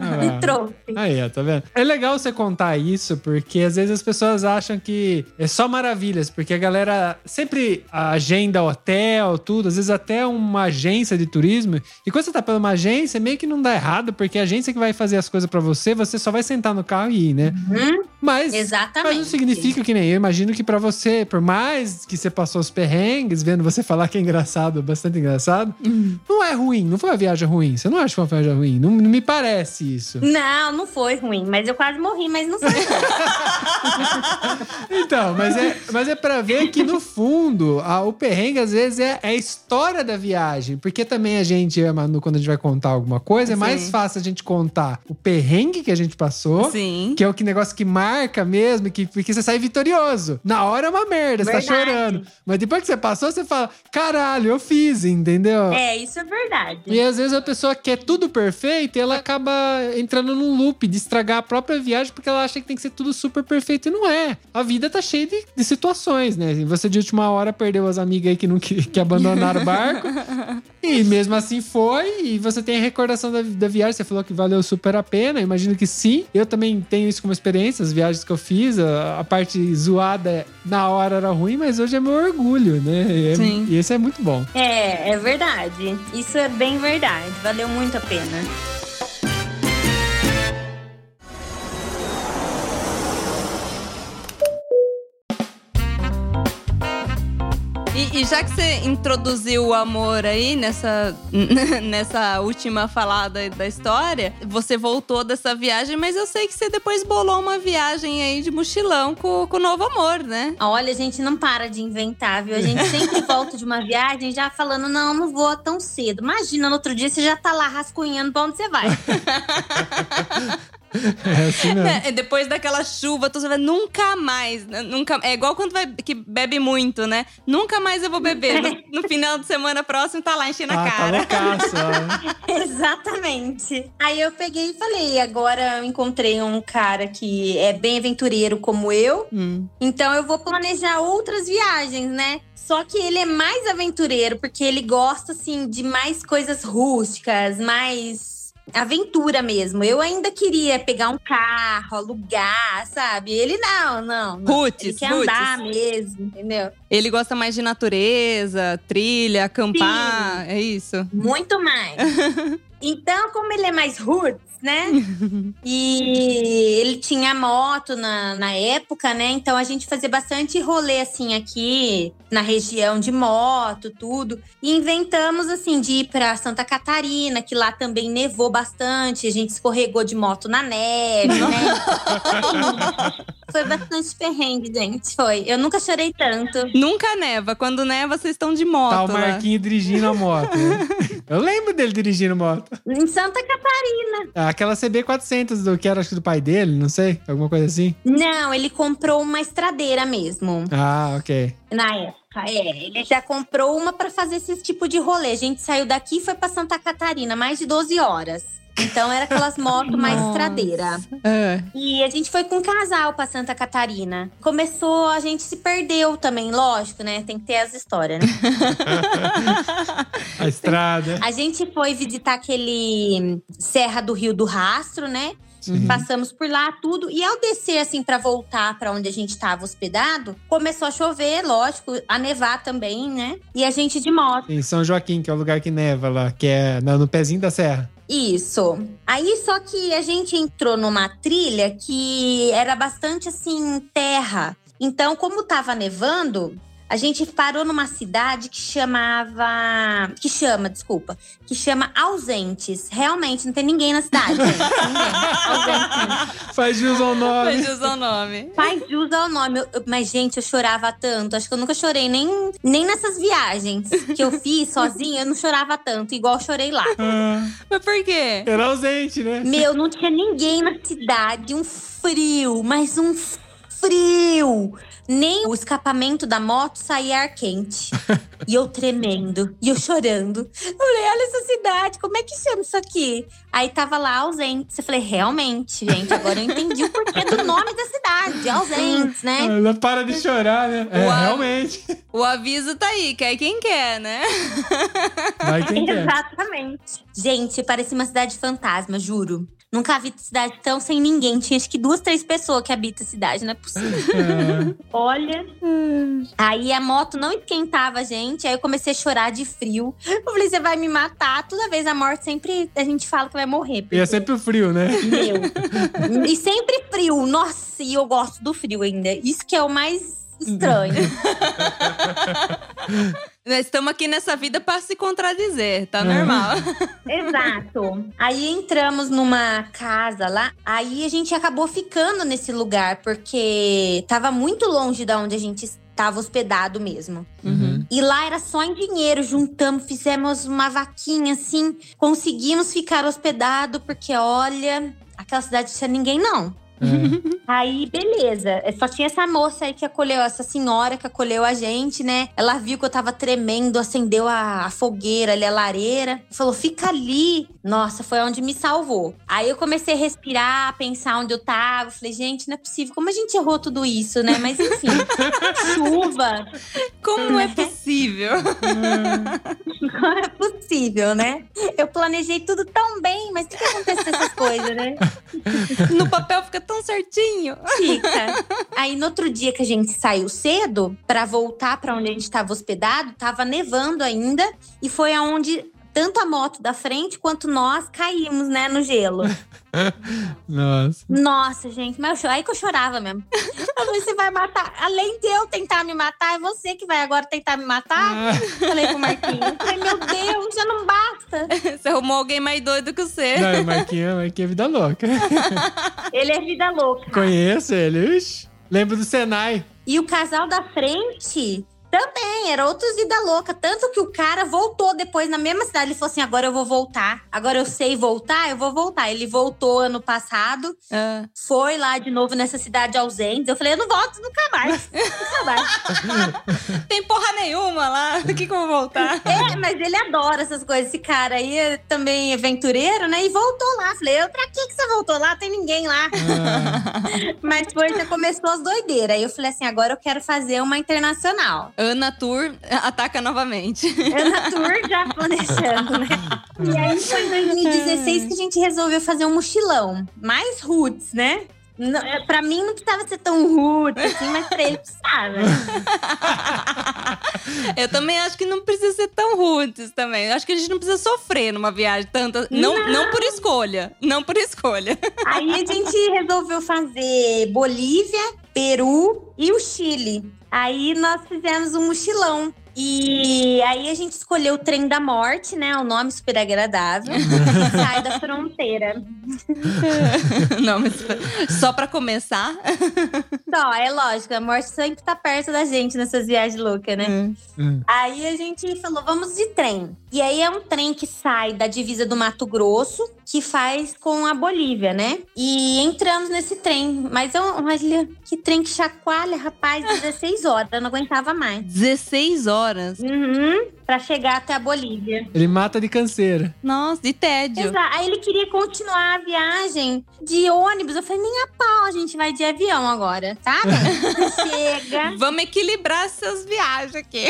Ah. Me trouxe. Aí, ó, tá vendo? É legal você contar isso, porque às vezes as pessoas acham que é só maravilhas, porque a galera sempre agenda hotel, tudo, às vezes até uma agência de turismo. E quando você tá pela uma agência, meio que não dá errado, porque a agência que vai fazer as coisas pra você, você só vai sentar no carro e ir, né? Uhum, Mas. exatamente. Mas não significa que nem eu. Imagino que pra você, por mais que você passou os perrengues, vendo você falar que é engraçado, bastante engraçado, não é ruim. Não foi uma viagem ruim. Você não acha que foi uma viagem ruim? Não, não me parece isso. Não, não foi ruim, mas eu quase morri, mas não foi. <laughs> <laughs> Então, mas é, mas é pra ver que no fundo, a- o perrengue às vezes é, é a história da viagem. Porque também a gente, Manu, quando a gente vai contar alguma coisa, é mais Sim. fácil a gente contar o perrengue que a gente passou. Sim. Que é o que negócio que marca mesmo, que, porque você sai vitorioso. Na hora é uma merda, você tá Verdade. chorando. Mas depois que você passou, você fala: caralho, eu fiz, entendeu? É, isso é verdade. E às vezes a pessoa quer tudo perfeito e ela acaba entrando num loop de estragar a própria viagem porque ela acha que tem que ser tudo super perfeito e não é. A vida tá cheia de, de situações, né? E Você de última hora perdeu as amigas aí que não que, que abandonaram o barco. <laughs> e mesmo assim foi. E você tem a recordação da, da viagem. Você falou que valeu super a pena. Imagino que sim. Eu também tenho isso como experiência, as viagens que eu fiz. A, a parte zoada na hora era ruim, mas hoje é meu orgulho, né? E, é- Sim. e esse é muito bom. É, é verdade. Isso é bem verdade. Valeu muito a pena. E, já que você introduziu o amor aí nessa, <laughs> nessa última falada da história, você voltou dessa viagem, mas eu sei que você depois bolou uma viagem aí de mochilão com, com o novo amor, né? Olha, a gente não para de inventar, viu? A gente sempre <laughs> volta de uma viagem já falando, não, não vou tão cedo. Imagina, no outro dia você já tá lá rascunhando pra onde você vai. <laughs> É assim mesmo. É, depois daquela chuva, tu vai nunca mais, né? nunca. É igual quando vai que bebe muito, né? Nunca mais eu vou beber. No, no final de semana próximo tá lá enchendo a Ah, tá cara. loucaço, ó. <laughs> Exatamente. Aí eu peguei e falei, agora eu encontrei um cara que é bem aventureiro como eu, Hum. então eu vou planejar outras viagens, né? Só que ele é mais aventureiro, porque ele gosta, assim, de mais coisas rústicas, mais aventura mesmo. Eu ainda queria pegar um carro, alugar, sabe? Ele não, não. não. Roots, Ele quer andar mesmo, entendeu? Ele gosta mais de natureza, trilha, acampar, é isso? Muito mais. <laughs> então, como ele é mais roots, né? <laughs> e ele tinha moto na, na época, né? Então a gente fazia bastante rolê assim aqui na região de moto, tudo. E inventamos assim de ir pra Santa Catarina, que lá também nevou bastante. A gente escorregou de moto na neve, né? <laughs> Foi bastante perrengue, gente. Foi. Eu nunca chorei tanto. Nunca neva. Quando neva, vocês estão de moto. Tá o lá. Marquinho dirigindo a moto. né? Eu lembro dele dirigindo moto. Em Santa Catarina. Ah, Aquela CB400 do que era acho que do pai dele, não sei, alguma coisa assim. Não, ele comprou uma estradeira mesmo. Ah, ok. Na época, é. Ele já comprou uma pra fazer esse tipo de rolê. A gente saiu daqui e foi pra Santa Catarina, mais de 12 horas. Então era aquelas motos mais estradeira. É. E a gente foi com um casal pra Santa Catarina. Começou, a gente se perdeu também, lógico, né? Tem que ter as histórias, né? <laughs> A estrada. A gente foi visitar aquele Serra do Rio do Rastro, né? Uhum. Passamos por lá tudo e ao descer assim pra voltar pra onde a gente tava hospedado, começou a chover, lógico, a nevar também, né? E a gente de moto. Em São Joaquim, que é o lugar que neva lá, que é no pezinho da serra. Isso. Aí só que a gente entrou numa trilha que era bastante assim terra. Então, como tava nevando, a gente parou numa cidade que chamava, que chama, desculpa, que chama Ausentes. Realmente não tem ninguém na cidade, gente. Ninguém. Ausentes. Faz jus ao nome. Foi jus ao nome. Faz jus ao nome. Eu- eu- mas, gente, eu chorava tanto. Acho que eu nunca chorei nem, nem nessas viagens que eu fiz sozinha. Eu não chorava tanto, igual eu chorei lá. Ah, Mas por quê? era ausente, né? Meu, não tinha ninguém na cidade. Um frio, mas um frio. Nem o escapamento da moto saía ar quente. <laughs> e eu tremendo. E eu chorando. Eu falei, olha essa cidade, como é que chama isso aqui? Aí tava lá ausente. Eu falei, realmente, gente, agora eu entendi o porquê do nome da cidade. Ausentes, né? <laughs> Ela para de chorar, né? É, Uau. realmente. O aviso tá aí, quer quem quer, né? Vai quem <laughs> quer. Exatamente. Gente, parecia uma cidade fantasma, juro. Nunca vi cidade tão sem ninguém. Tinha acho que duas, três pessoas que habitam a cidade, não é possível. É. Olha. <laughs> Aí a moto não esquentava a gente. Aí eu comecei a chorar de frio. Eu falei, você vai me matar. Toda vez a morte sempre a gente fala que vai morrer. E é sempre o frio, né? Meu. e sempre frio. Nossa, e eu gosto do frio ainda. Isso que é o mais estranho. <laughs> Estamos aqui nessa vida para se contradizer, tá normal. <laughs> Exato. Aí entramos numa casa lá, aí a gente acabou ficando nesse lugar, porque tava muito longe da onde a gente estava hospedado mesmo. Uhum. E lá era só em dinheiro, juntamos, fizemos uma vaquinha assim, conseguimos ficar hospedado, porque olha, aquela cidade não tinha ninguém não. É. Aí, beleza. É, Só tinha essa moça aí que acolheu, essa senhora que acolheu a gente, né? Ela viu que eu tava tremendo, acendeu a, a fogueira ali, a lareira. Falou, fica ali. Nossa, foi onde me salvou. Aí eu comecei a respirar, a pensar onde eu tava. Falei, gente, não é possível. Como a gente errou tudo isso, né? Mas enfim, <laughs> chuva. Como é possível? Não é possível, né? Eu planejei tudo tão bem, mas por que aconteceu essas coisas, né? No papel fica tão certinho. Fica. <laughs> Aí no outro dia que a gente saiu cedo pra voltar pra onde a gente tava hospedado, tava nevando ainda e foi aonde tanto a moto da frente quanto nós caímos, né, no gelo. <laughs> Nossa. Nossa, gente, mas eu aí que eu chorava mesmo. Eu falei, você vai matar. Além de eu tentar me matar, é você que vai agora tentar me matar? Falei pro Marquinhos. Eu Falei, meu Deus, já não basta. Você arrumou alguém mais doido que você. Não, o Marquinhos, Marquinhos é vida louca. <laughs> Ele é vida louca. Conheço ele. Ixi. Lembro do Senai. E o casal da frente também, era outros vida louca. Tanto que o cara voltou depois na mesma cidade. Ele falou assim: agora eu vou voltar. Agora eu sei voltar, eu vou voltar. Ele voltou ano passado, Ah. foi lá de novo nessa cidade ausente. Eu falei: eu não volto nunca mais. Nunca mais. <laughs> Tem porra nenhuma lá. <laughs> O que, que eu vou voltar? É, mas ele adora essas coisas. Esse cara aí é também aventureiro, né? E voltou lá. Falei: eu, pra que, que você voltou lá? Tem ninguém lá. Ah, <laughs> Mas foi, já começou as doideiras. Aí eu falei assim: agora eu quero fazer uma internacional. Ana Tour <laughs> ataca novamente. Ana Tour já planejando, né? <laughs> E aí foi em 2016 que a gente resolveu fazer um mochilão. Mais roots, né? Não, é, pra mim não precisava ser tão roots, assim, mas pra ele precisava. <laughs> Eu também acho que não precisa ser tão roots também. Eu acho que a gente não precisa sofrer numa viagem tanta. Não, não. por escolha. Não por escolha. Aí a gente resolveu fazer Bolívia, Peru e o Chile. Aí nós fizemos um mochilão. E aí a gente escolheu o Trem da Morte, né? O nome super agradável. que <laughs> sai da fronteira. <laughs> não, mas só pra começar. Só, é lógico, a morte sempre tá perto da gente nessas viagens loucas, né? Hum. Aí a gente falou, vamos de trem. E aí é um trem que sai da divisa do Mato Grosso, que faz com a Bolívia, né? E entramos nesse trem. Mas eu, olha, que trem que chacoalha, rapaz, 16 horas. Eu não aguentava mais. 16 horas. Uhum, pra chegar até a Bolívia. Ele mata de canseira. Nossa, de tédio. Exato. Aí ele queria continuar a viagem de ônibus. Eu falei, nem a pau, a gente vai de avião agora, tá? <laughs> Chega. Vamos equilibrar essas viagens aqui.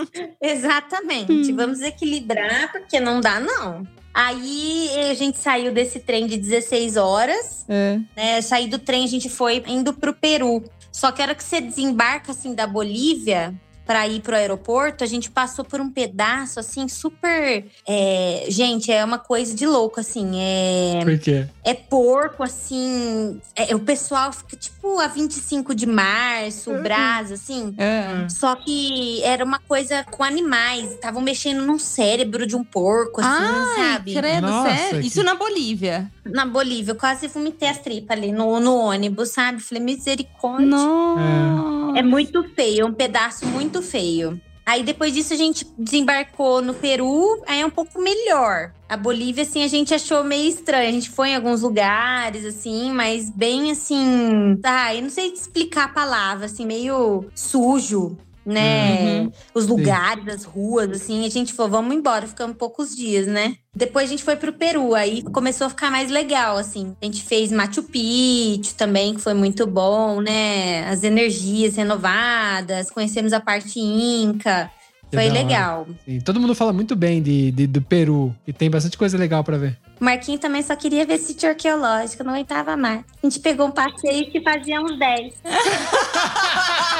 <laughs> Exatamente. Vamos equilibrar, porque não dá, não. Aí a gente saiu desse trem de 16 horas, É. né? Saí do trem, a gente foi indo pro Peru. Só que a hora que você desembarca, assim, da Bolívia pra ir pro aeroporto, a gente passou por um pedaço, assim, super. é, Gente, é uma coisa de louco, assim. É, Por quê? é porco, assim. é- o pessoal fica, tipo, a 25 de março, brasa, assim. É. Só que era uma coisa com animais. Estavam mexendo num cérebro de um porco, assim, Ai, sabe? credo, Nossa, sério? que- Isso na Bolívia. Na Bolívia, eu quase vomitei as tripas ali no, no ônibus, sabe? Falei, misericórdia. Nossa. É muito feio, é um pedaço muito feio. Aí depois disso a gente desembarcou no Peru, aí é um pouco melhor. A Bolívia, assim, a gente achou meio estranho. A gente foi em alguns lugares, assim, mas bem assim. Tá, eu não sei explicar a palavra, assim, meio sujo. Né? Uhum. Os lugares, as ruas, assim, a gente falou, vamos embora, ficamos poucos dias, né? Depois a gente foi pro Peru, aí começou a ficar mais legal, assim. A gente fez Machu Picchu também, que foi muito bom, né? As energias renovadas, conhecemos a parte Inca. Que Foi legal. Sim, todo mundo fala muito bem de, de- do Peru. E tem bastante coisa legal pra ver. O Marquinhos também só queria ver sítio arqueológico, não aguentava mais. A gente pegou um passeio que fazia uns 10. <laughs>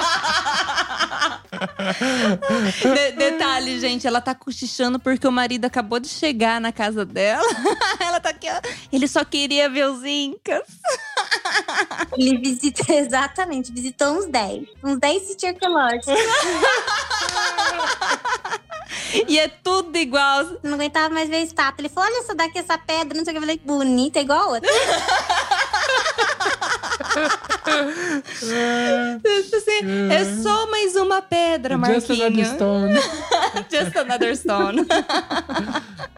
<laughs> De- detalhe, gente, ela tá cochichando porque o marido acabou de chegar na casa dela. <laughs> ela tá aqui, ó. Ele só queria ver os incas. <laughs> Ele visita, exatamente, visitou uns 10. Uns 10 sítios arqueológicos. E é tudo igual. Não aguentava mais ver a estátua. Ele falou: olha essa daqui, essa pedra, não sei o que. Eu falei, bonita, igual a outra. Assim, é só mais uma pedra, Just another Marquinhos. stone. <laughs> Just another stone.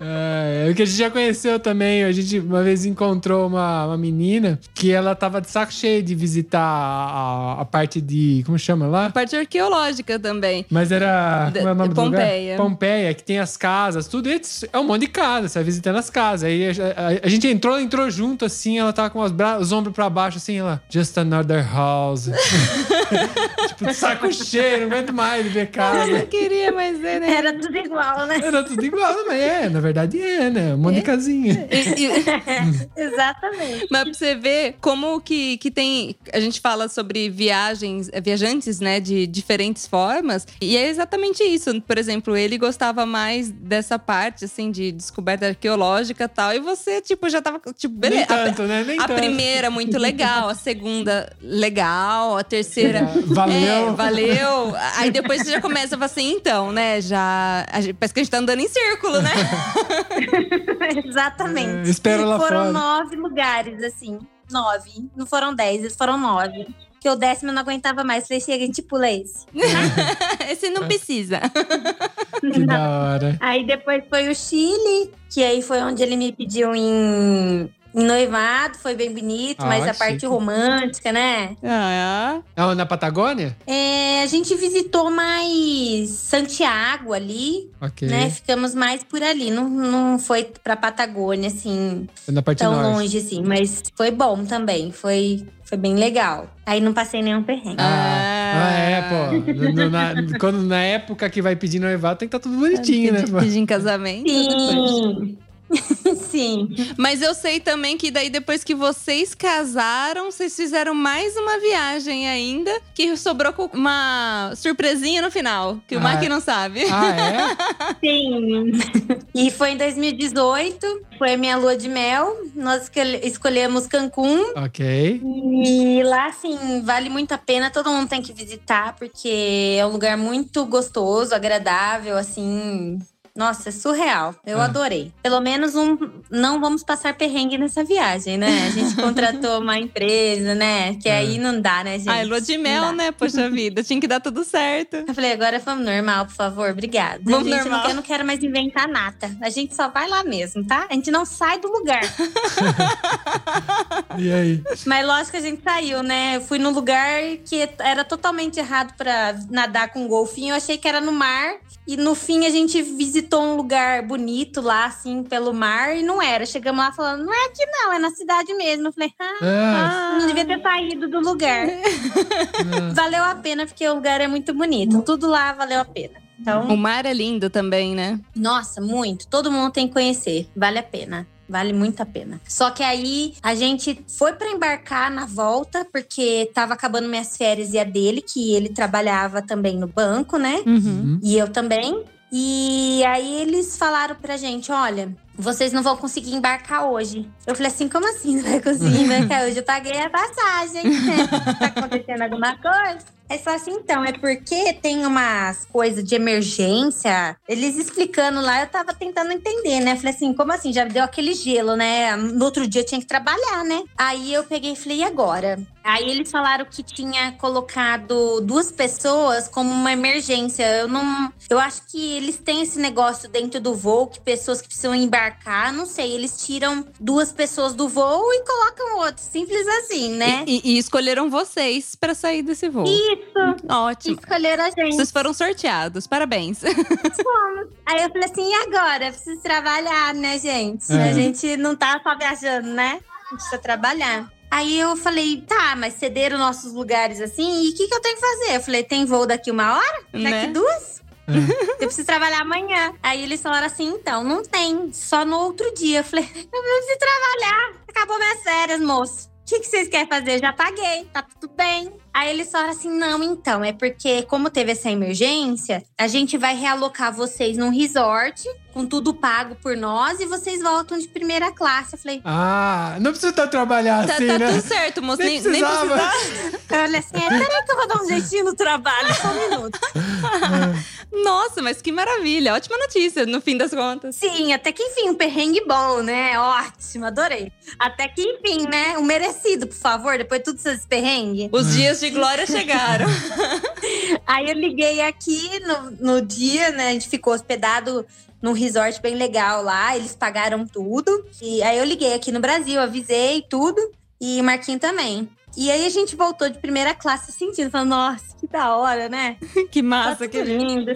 É, o que a gente já conheceu também. A gente uma vez encontrou uma, uma menina que ela tava de saco cheio de visitar a, a- a parte de. Como chama lá? Parte arqueológica também. Mas era. Como é o nome do lugar? Pompeia. Pompeia, que tem as casas, tudo. E É um monte de casa, você vai visitando as casas. Aí a, a- a gente entrou, entrou junto, assim, ela tava com os, bra- os ombros pra baixo, assim, ela. Just another house. <laughs> tipo, de saco cheio, não aguento mais de ver casa. Eu queria mais ver, né? Era tudo igual, né? Era tudo igual, mas é, na verdade é, né? Um monte de casinha. Exatamente. Mas pra você ver como que, que tem. A gente fala sobre viagens, eh, viajantes, né, de diferentes formas. E é exatamente isso. Por exemplo, ele gostava mais dessa parte, assim, de descoberta arqueológica e tal. E você, tipo, já tava. Tipo, beleza. Nem tanto, né? Nem a tanto. primeira, muito legal. A segunda, legal. A terceira. Valeu. É, valeu. Aí depois você já começa a falar assim, então, né? Já. a gente- parece que a gente tá andando em círculo, né? <laughs> Exatamente. É, espera lá foram fora. nove lugares, assim. Nove. Não foram dez, eles foram nove. Que o décimo eu não aguentava mais. Falei, chega, a gente pula esse. <laughs> Esse não precisa. <laughs> Que da hora. Aí depois foi o Chile, que aí foi onde ele me pediu em noivado. Foi bem bonito, Ah, mas a parte chique. romântica, né? Ah, Ah, na Patagônia? É, a gente visitou mais Santiago ali, Ok. né? Ficamos mais por ali. Não, não foi pra Patagônia, assim, Na parte tão norte. longe, assim. Mas foi bom também. Foi, foi bem legal. Aí não passei nenhum perrengue. Ah, Ah. é, pô. Na, quando, na época que vai pedir noivado, tem que estar tudo bonitinho, né? pô? Pedir em casamento. depois. Sim. <laughs> Sim. Mas eu sei também que daí depois que vocês casaram, vocês fizeram mais uma viagem ainda, que sobrou com uma surpresinha no final, que o Ah, Maqui é? não sabe. Ah, é? <laughs> Sim. E foi em 2018, foi a minha lua de mel. Nós escolhe- escolhemos Cancún. Ok. E lá, assim, vale muito a pena. Todo mundo tem que visitar, porque é um lugar muito gostoso, agradável, assim. Nossa, é surreal. Eu Ah. adorei. Pelo menos um. Não vamos passar perrengue nessa viagem, né? A gente <laughs> contratou uma empresa, né? Que É. aí não dá, né, gente? Ai, lua de mel, né? Poxa vida, tinha que dar tudo certo. Eu falei, agora vamos normal, por favor, obrigada. Vamos gente, normal. Quero, não quero mais inventar nada. A gente só vai lá mesmo, tá? A gente não sai do lugar. <laughs> E aí? Mas lógico que a gente saiu, né? Eu fui num lugar que era totalmente errado pra nadar com golfinho. Eu achei que era no mar. E no fim a gente visitou um lugar bonito lá, assim, pelo mar. E não era. Chegamos lá falando, não é aqui não, é na cidade mesmo. Eu falei, ah, Ah, não devia ter saído do lugar. <laughs> valeu a pena, porque o lugar é muito bonito. Tudo lá valeu a pena. Então, O mar é lindo também, né? nossa, muito. Todo mundo tem que conhecer. Vale a pena. Vale muito a pena. Só que aí a gente foi pra embarcar na volta, porque tava acabando minhas férias e a dele, que ele trabalhava também no banco, né? Uhum. E eu também. E aí eles falaram pra gente: olha, vocês não vão conseguir embarcar hoje. Eu falei assim: como assim não vai conseguir embarcar hoje? Eu paguei a passagem. <laughs> tá acontecendo alguma coisa? Aí falaram assim: então, é porque tem umas coisas de emergência. Eles explicando lá, eu tava tentando entender, né? Falei assim: como assim? Já deu aquele gelo, né? No outro dia eu tinha que trabalhar, né? Aí eu peguei e falei: e agora? Aí eles falaram que tinha colocado duas pessoas como uma emergência. Eu não. Eu acho que eles têm esse negócio dentro do voo, que pessoas que precisam embarcar, não sei, eles tiram duas pessoas do voo e colocam outro. Simples assim, né? E, e- e escolheram vocês pra sair desse voo. Isso. Ótimo. Escolheram a gente. Vocês foram sorteados. Parabéns. <laughs> Aí eu falei assim, e agora? Preciso trabalhar, né, gente? É. A gente não tá só viajando, né? A gente precisa trabalhar. Aí eu falei, tá, mas cederam nossos lugares assim, e o que, que eu tenho que fazer? Eu falei, tem voo daqui uma hora? Daqui Né? duas? Eu preciso trabalhar amanhã. Aí eles falaram assim, então, não tem, só no outro dia. Eu falei, <laughs> eu preciso trabalhar. Acabou minhas férias, moço. O que, que vocês querem fazer? Eu já paguei, tá tudo bem. Aí eles falaram assim: não, então, é porque, como teve essa emergência, a gente vai realocar vocês num resort com tudo pago por nós e vocês voltam de primeira classe. Eu falei, Ah, não precisa estar trabalhar Tá, assim, tá né? tudo certo, moço. Nem Nem, nem precisava. olha <laughs> assim, é, peraí que eu vou dar um jeitinho no trabalho, só um minuto. <laughs> Nossa, mas que maravilha. Ótima notícia, no fim das contas. Sim, até que enfim, um perrengue bom, né? Ótimo, adorei. Até que enfim, né? Um merecido, por favor, depois de tudo esses perrengues. Os dias de glória chegaram. <laughs> Aí eu liguei aqui no, no dia, né? A gente ficou hospedado num resort bem legal lá, eles pagaram tudo. E aí eu liguei aqui no Brasil, avisei tudo. E o Marquinho também. E aí a gente voltou de primeira classe sentindo, falando, nossa, que da hora, né? <laughs> que Tá massa que tudo lindo.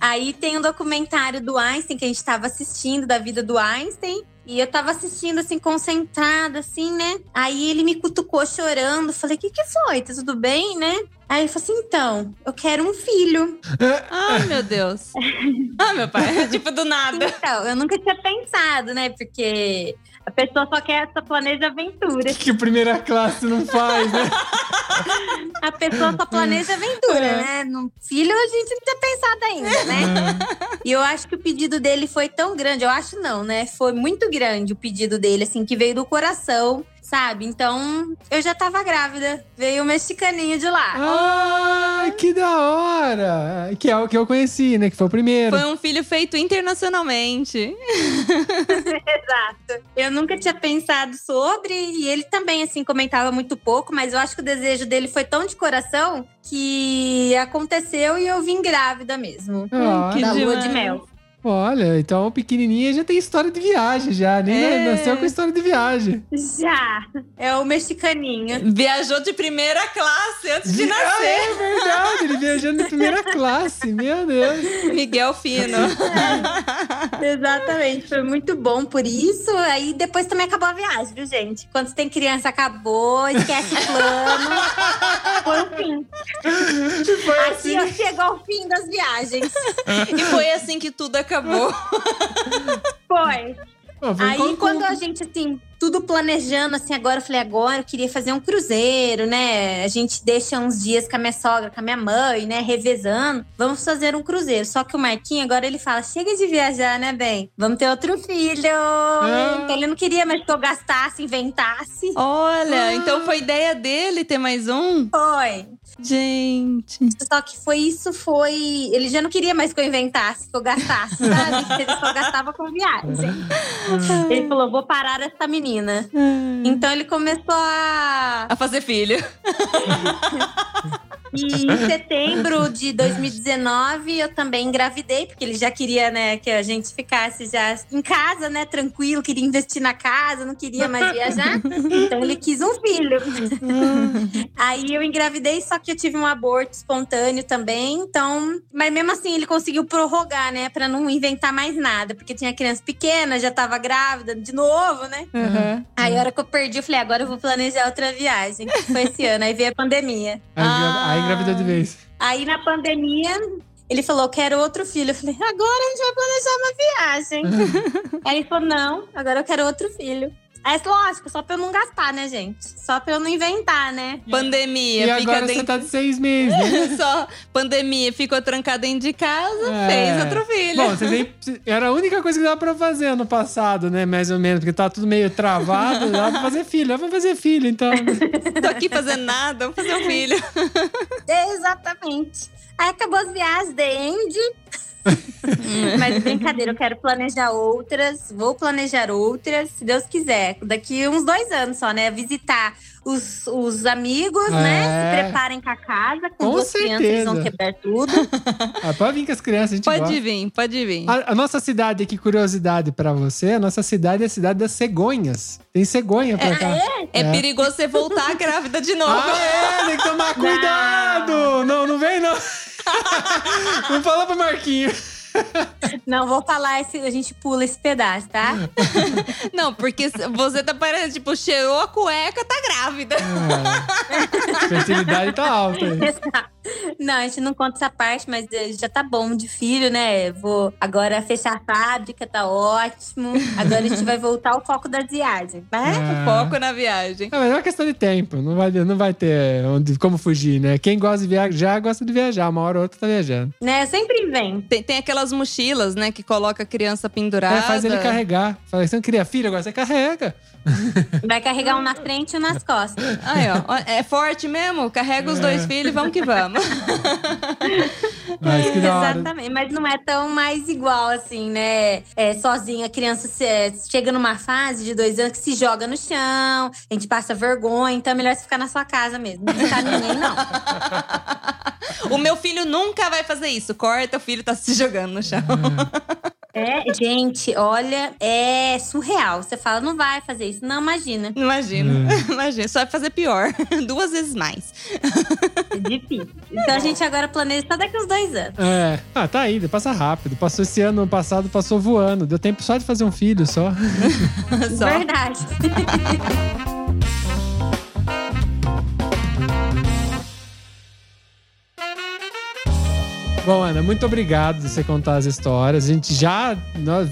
Aí tem um documentário do Einstein que a gente tava assistindo, da vida do Einstein. E eu tava assistindo, assim, concentrada, assim, né? Aí ele me cutucou chorando. Falei, o que que foi? Tá tudo bem, né? Aí ele falou assim, então, eu quero um filho. <laughs> Ai, meu Deus. <laughs> Ah, meu pai. <laughs> tipo, do nada. Então, eu nunca tinha pensado, né? Porque a pessoa só quer, só planeja aventura. Que primeira classe não faz, né? <laughs> A pessoa só planeja aventura, É. né? No filho a gente não tinha pensado ainda, né? E eu acho que o pedido dele foi tão grande. Eu acho não, né? Foi muito grande o pedido dele, assim, que veio do coração, sabe? Então, eu já tava grávida. Veio o mexicaninho de lá. Ah, que da hora! Que é o que eu conheci, né? Que foi o primeiro. Foi um filho feito internacionalmente. <laughs> Exato. Eu nunca tinha pensado sobre, e ele também, assim, comentava muito pouco, mas eu acho que o desejo dele foi tão de coração que aconteceu e eu vim grávida mesmo. Ah, que da lua de mel. Olha, então o pequenininho já tem história de viagem já, nem É. nasceu com história de viagem. Já. É o mexicaninho. Viajou de primeira classe antes de Ah, nascer. é verdade, ele viajando de primeira <laughs> classe, meu Deus. Miguel Fino. Exatamente. Foi muito bom por isso. Aí depois também acabou a viagem, viu, gente? Quando você tem criança, acabou, esquece o plano. Foi o fim. Foi Assim assim. chegou ao fim das viagens. e foi assim que tudo acabou. Pô, foi Aí quando a gente, assim, tudo planejando, assim, agora eu falei, agora eu queria fazer um cruzeiro, né? A gente deixa uns dias com a minha sogra, com a minha mãe, né? Revezando. Vamos fazer um cruzeiro. Só que o Marquinho, agora ele fala, chega de viajar, né, bem? Vamos ter outro filho. Ah. Então ele não queria mais que eu gastasse, inventasse. Olha, então foi ideia dele ter mais um? Foi. Gente. Só que foi isso, foi. Ele já não queria mais que eu inventasse, que eu gastasse, sabe? <laughs> Ele só gastava com viagem. Ele falou: vou parar essa menina. Então ele começou a. A fazer filho. <laughs> E em <laughs> setembro de 2019 eu também engravidei, porque ele já queria, né, que a gente ficasse já em casa, né, tranquilo, queria investir na casa, não queria mais viajar. Então ele quis um filho. <laughs> Aí eu engravidei, só que eu tive um aborto espontâneo também. Então, mas mesmo assim ele conseguiu prorrogar, né, Pra não inventar mais nada, porque tinha criança pequena, já tava grávida de novo, né? Uhum. Aí a hora que eu perdi, eu falei, agora eu vou planejar outra viagem, foi esse ano. Aí veio a pandemia. Aí, Ah. Aí engravidou de vez. Aí na pandemia, ele falou: quero outro filho. Eu falei: agora a gente vai planejar uma viagem. <laughs> Aí ele falou: não, agora eu quero outro filho. Aí, lógico, só pra eu não gastar, né, gente? Só pra eu não inventar, né? Pandemia, E fica agora você dentro. tá de seis meses, né? <laughs> Só pandemia, ficou trancada dentro de casa, É. fez outro filho. Bom, você nem, era a única coisa que dava pra fazer ano passado, né? Mais ou menos, porque tava tudo meio travado. Dava pra fazer filho, dava pra fazer filho, então. <laughs> Tô aqui fazendo nada, vamos fazer um filho. <laughs> Exatamente. Aí acabou as viagens, The End. <laughs> Mas brincadeira, eu quero planejar outras. Vou planejar outras, se Deus quiser. Daqui uns dois anos só, né? Visitar os, os amigos, né? É. Se preparem com a casa. Com, Com duas crianças, eles vão certeza. quebrar tudo. <laughs> Ah, pode vir com as crianças, a gente Pode gosta. vir, pode vir. A, a nossa cidade, que curiosidade pra você, a nossa cidade é a cidade das cegonhas. Tem cegonha pra cá. É, É. perigoso você voltar grávida de novo. Ah, é? Tem que tomar cuidado! Não, não vem, não. Não fala pro Marquinho. Não, vou falar, esse, a gente pula esse pedaço, tá? <laughs> Não, porque você tá parecendo, tipo, cheirou a cueca, tá grávida. É. Fertilidade tá alta aí. Exato. Não, a gente não conta essa parte, mas eh, já tá bom de filho, né? Vou agora fechar a fábrica, tá ótimo. Agora a gente vai voltar ao foco das viagens, né? Ah. Foco na viagem. Ah, mas é uma questão de tempo, não vai, não vai ter onde, como fugir, né? Quem gosta de viajar, gosta de viajar, uma hora ou outra tá viajando. Né? Sempre vem. Tem, tem aquelas mochilas, né, que coloca a criança pendurada. É, faz ele carregar. Fala, você não queria filho, agora você carrega. Vai carregar um na frente e um nas costas. Aí, ó. É forte mesmo? Carrega os É. dois filhos e vamos que vamos. Mas que. Exatamente, mas não é tão mais igual assim, né? É, sozinha, a criança se- é, chega numa fase de dois anos que se joga no chão, a gente passa vergonha, então é melhor você ficar na sua casa mesmo. Não ficar ninguém, não. o meu filho nunca vai fazer isso. Corta, o filho tá se jogando no chão. É, gente, olha, é surreal. Você fala, não vai fazer isso. Não, imagina. Imagina. É. <laughs> Imagina. Só vai fazer pior. <laughs> Duas vezes mais. É difícil. Então a gente agora planeja só daqui uns dois anos. É. Ah, tá aí, passa rápido. Passou esse ano passado, passou voando. Deu tempo só de fazer um filho só. Só. <laughs> Verdade. Bom, Ana, muito obrigado por você contar as histórias. A gente já,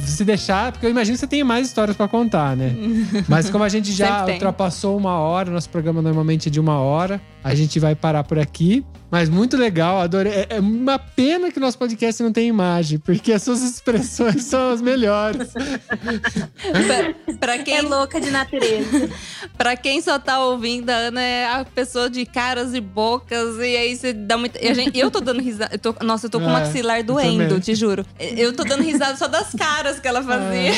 se deixar, porque eu imagino que você tem mais histórias pra contar, né? Mas como a gente <laughs> já ultrapassou uma hora, nosso programa normalmente é de uma hora, a gente vai parar por aqui. Mas muito legal, adorei. É, é uma pena que o nosso podcast não tem imagem, porque as suas <laughs> expressões são as melhores. pra É quem, louca de natureza. <laughs> pra quem só tá ouvindo, a Ana é a pessoa de caras e bocas. E aí você dá muita. e a gente- eu tô dando risada. eu tô- nossa, eu tô com o É, maxilar eu doendo, te juro. Eu tô dando risada só das caras que ela fazia.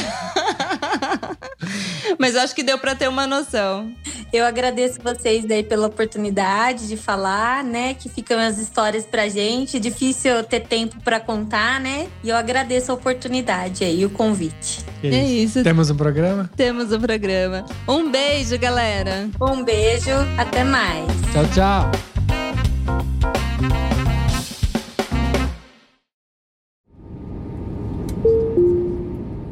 <laughs> Mas eu acho que deu pra ter uma noção. Eu agradeço vocês daí pela oportunidade de falar, né? Que ficam as histórias pra gente. Difícil ter tempo pra contar, né? E eu agradeço a oportunidade aí, o convite. Que É isso. Temos um programa? Temos o programa. Um beijo, galera. Um beijo, até mais. Tchau, tchau.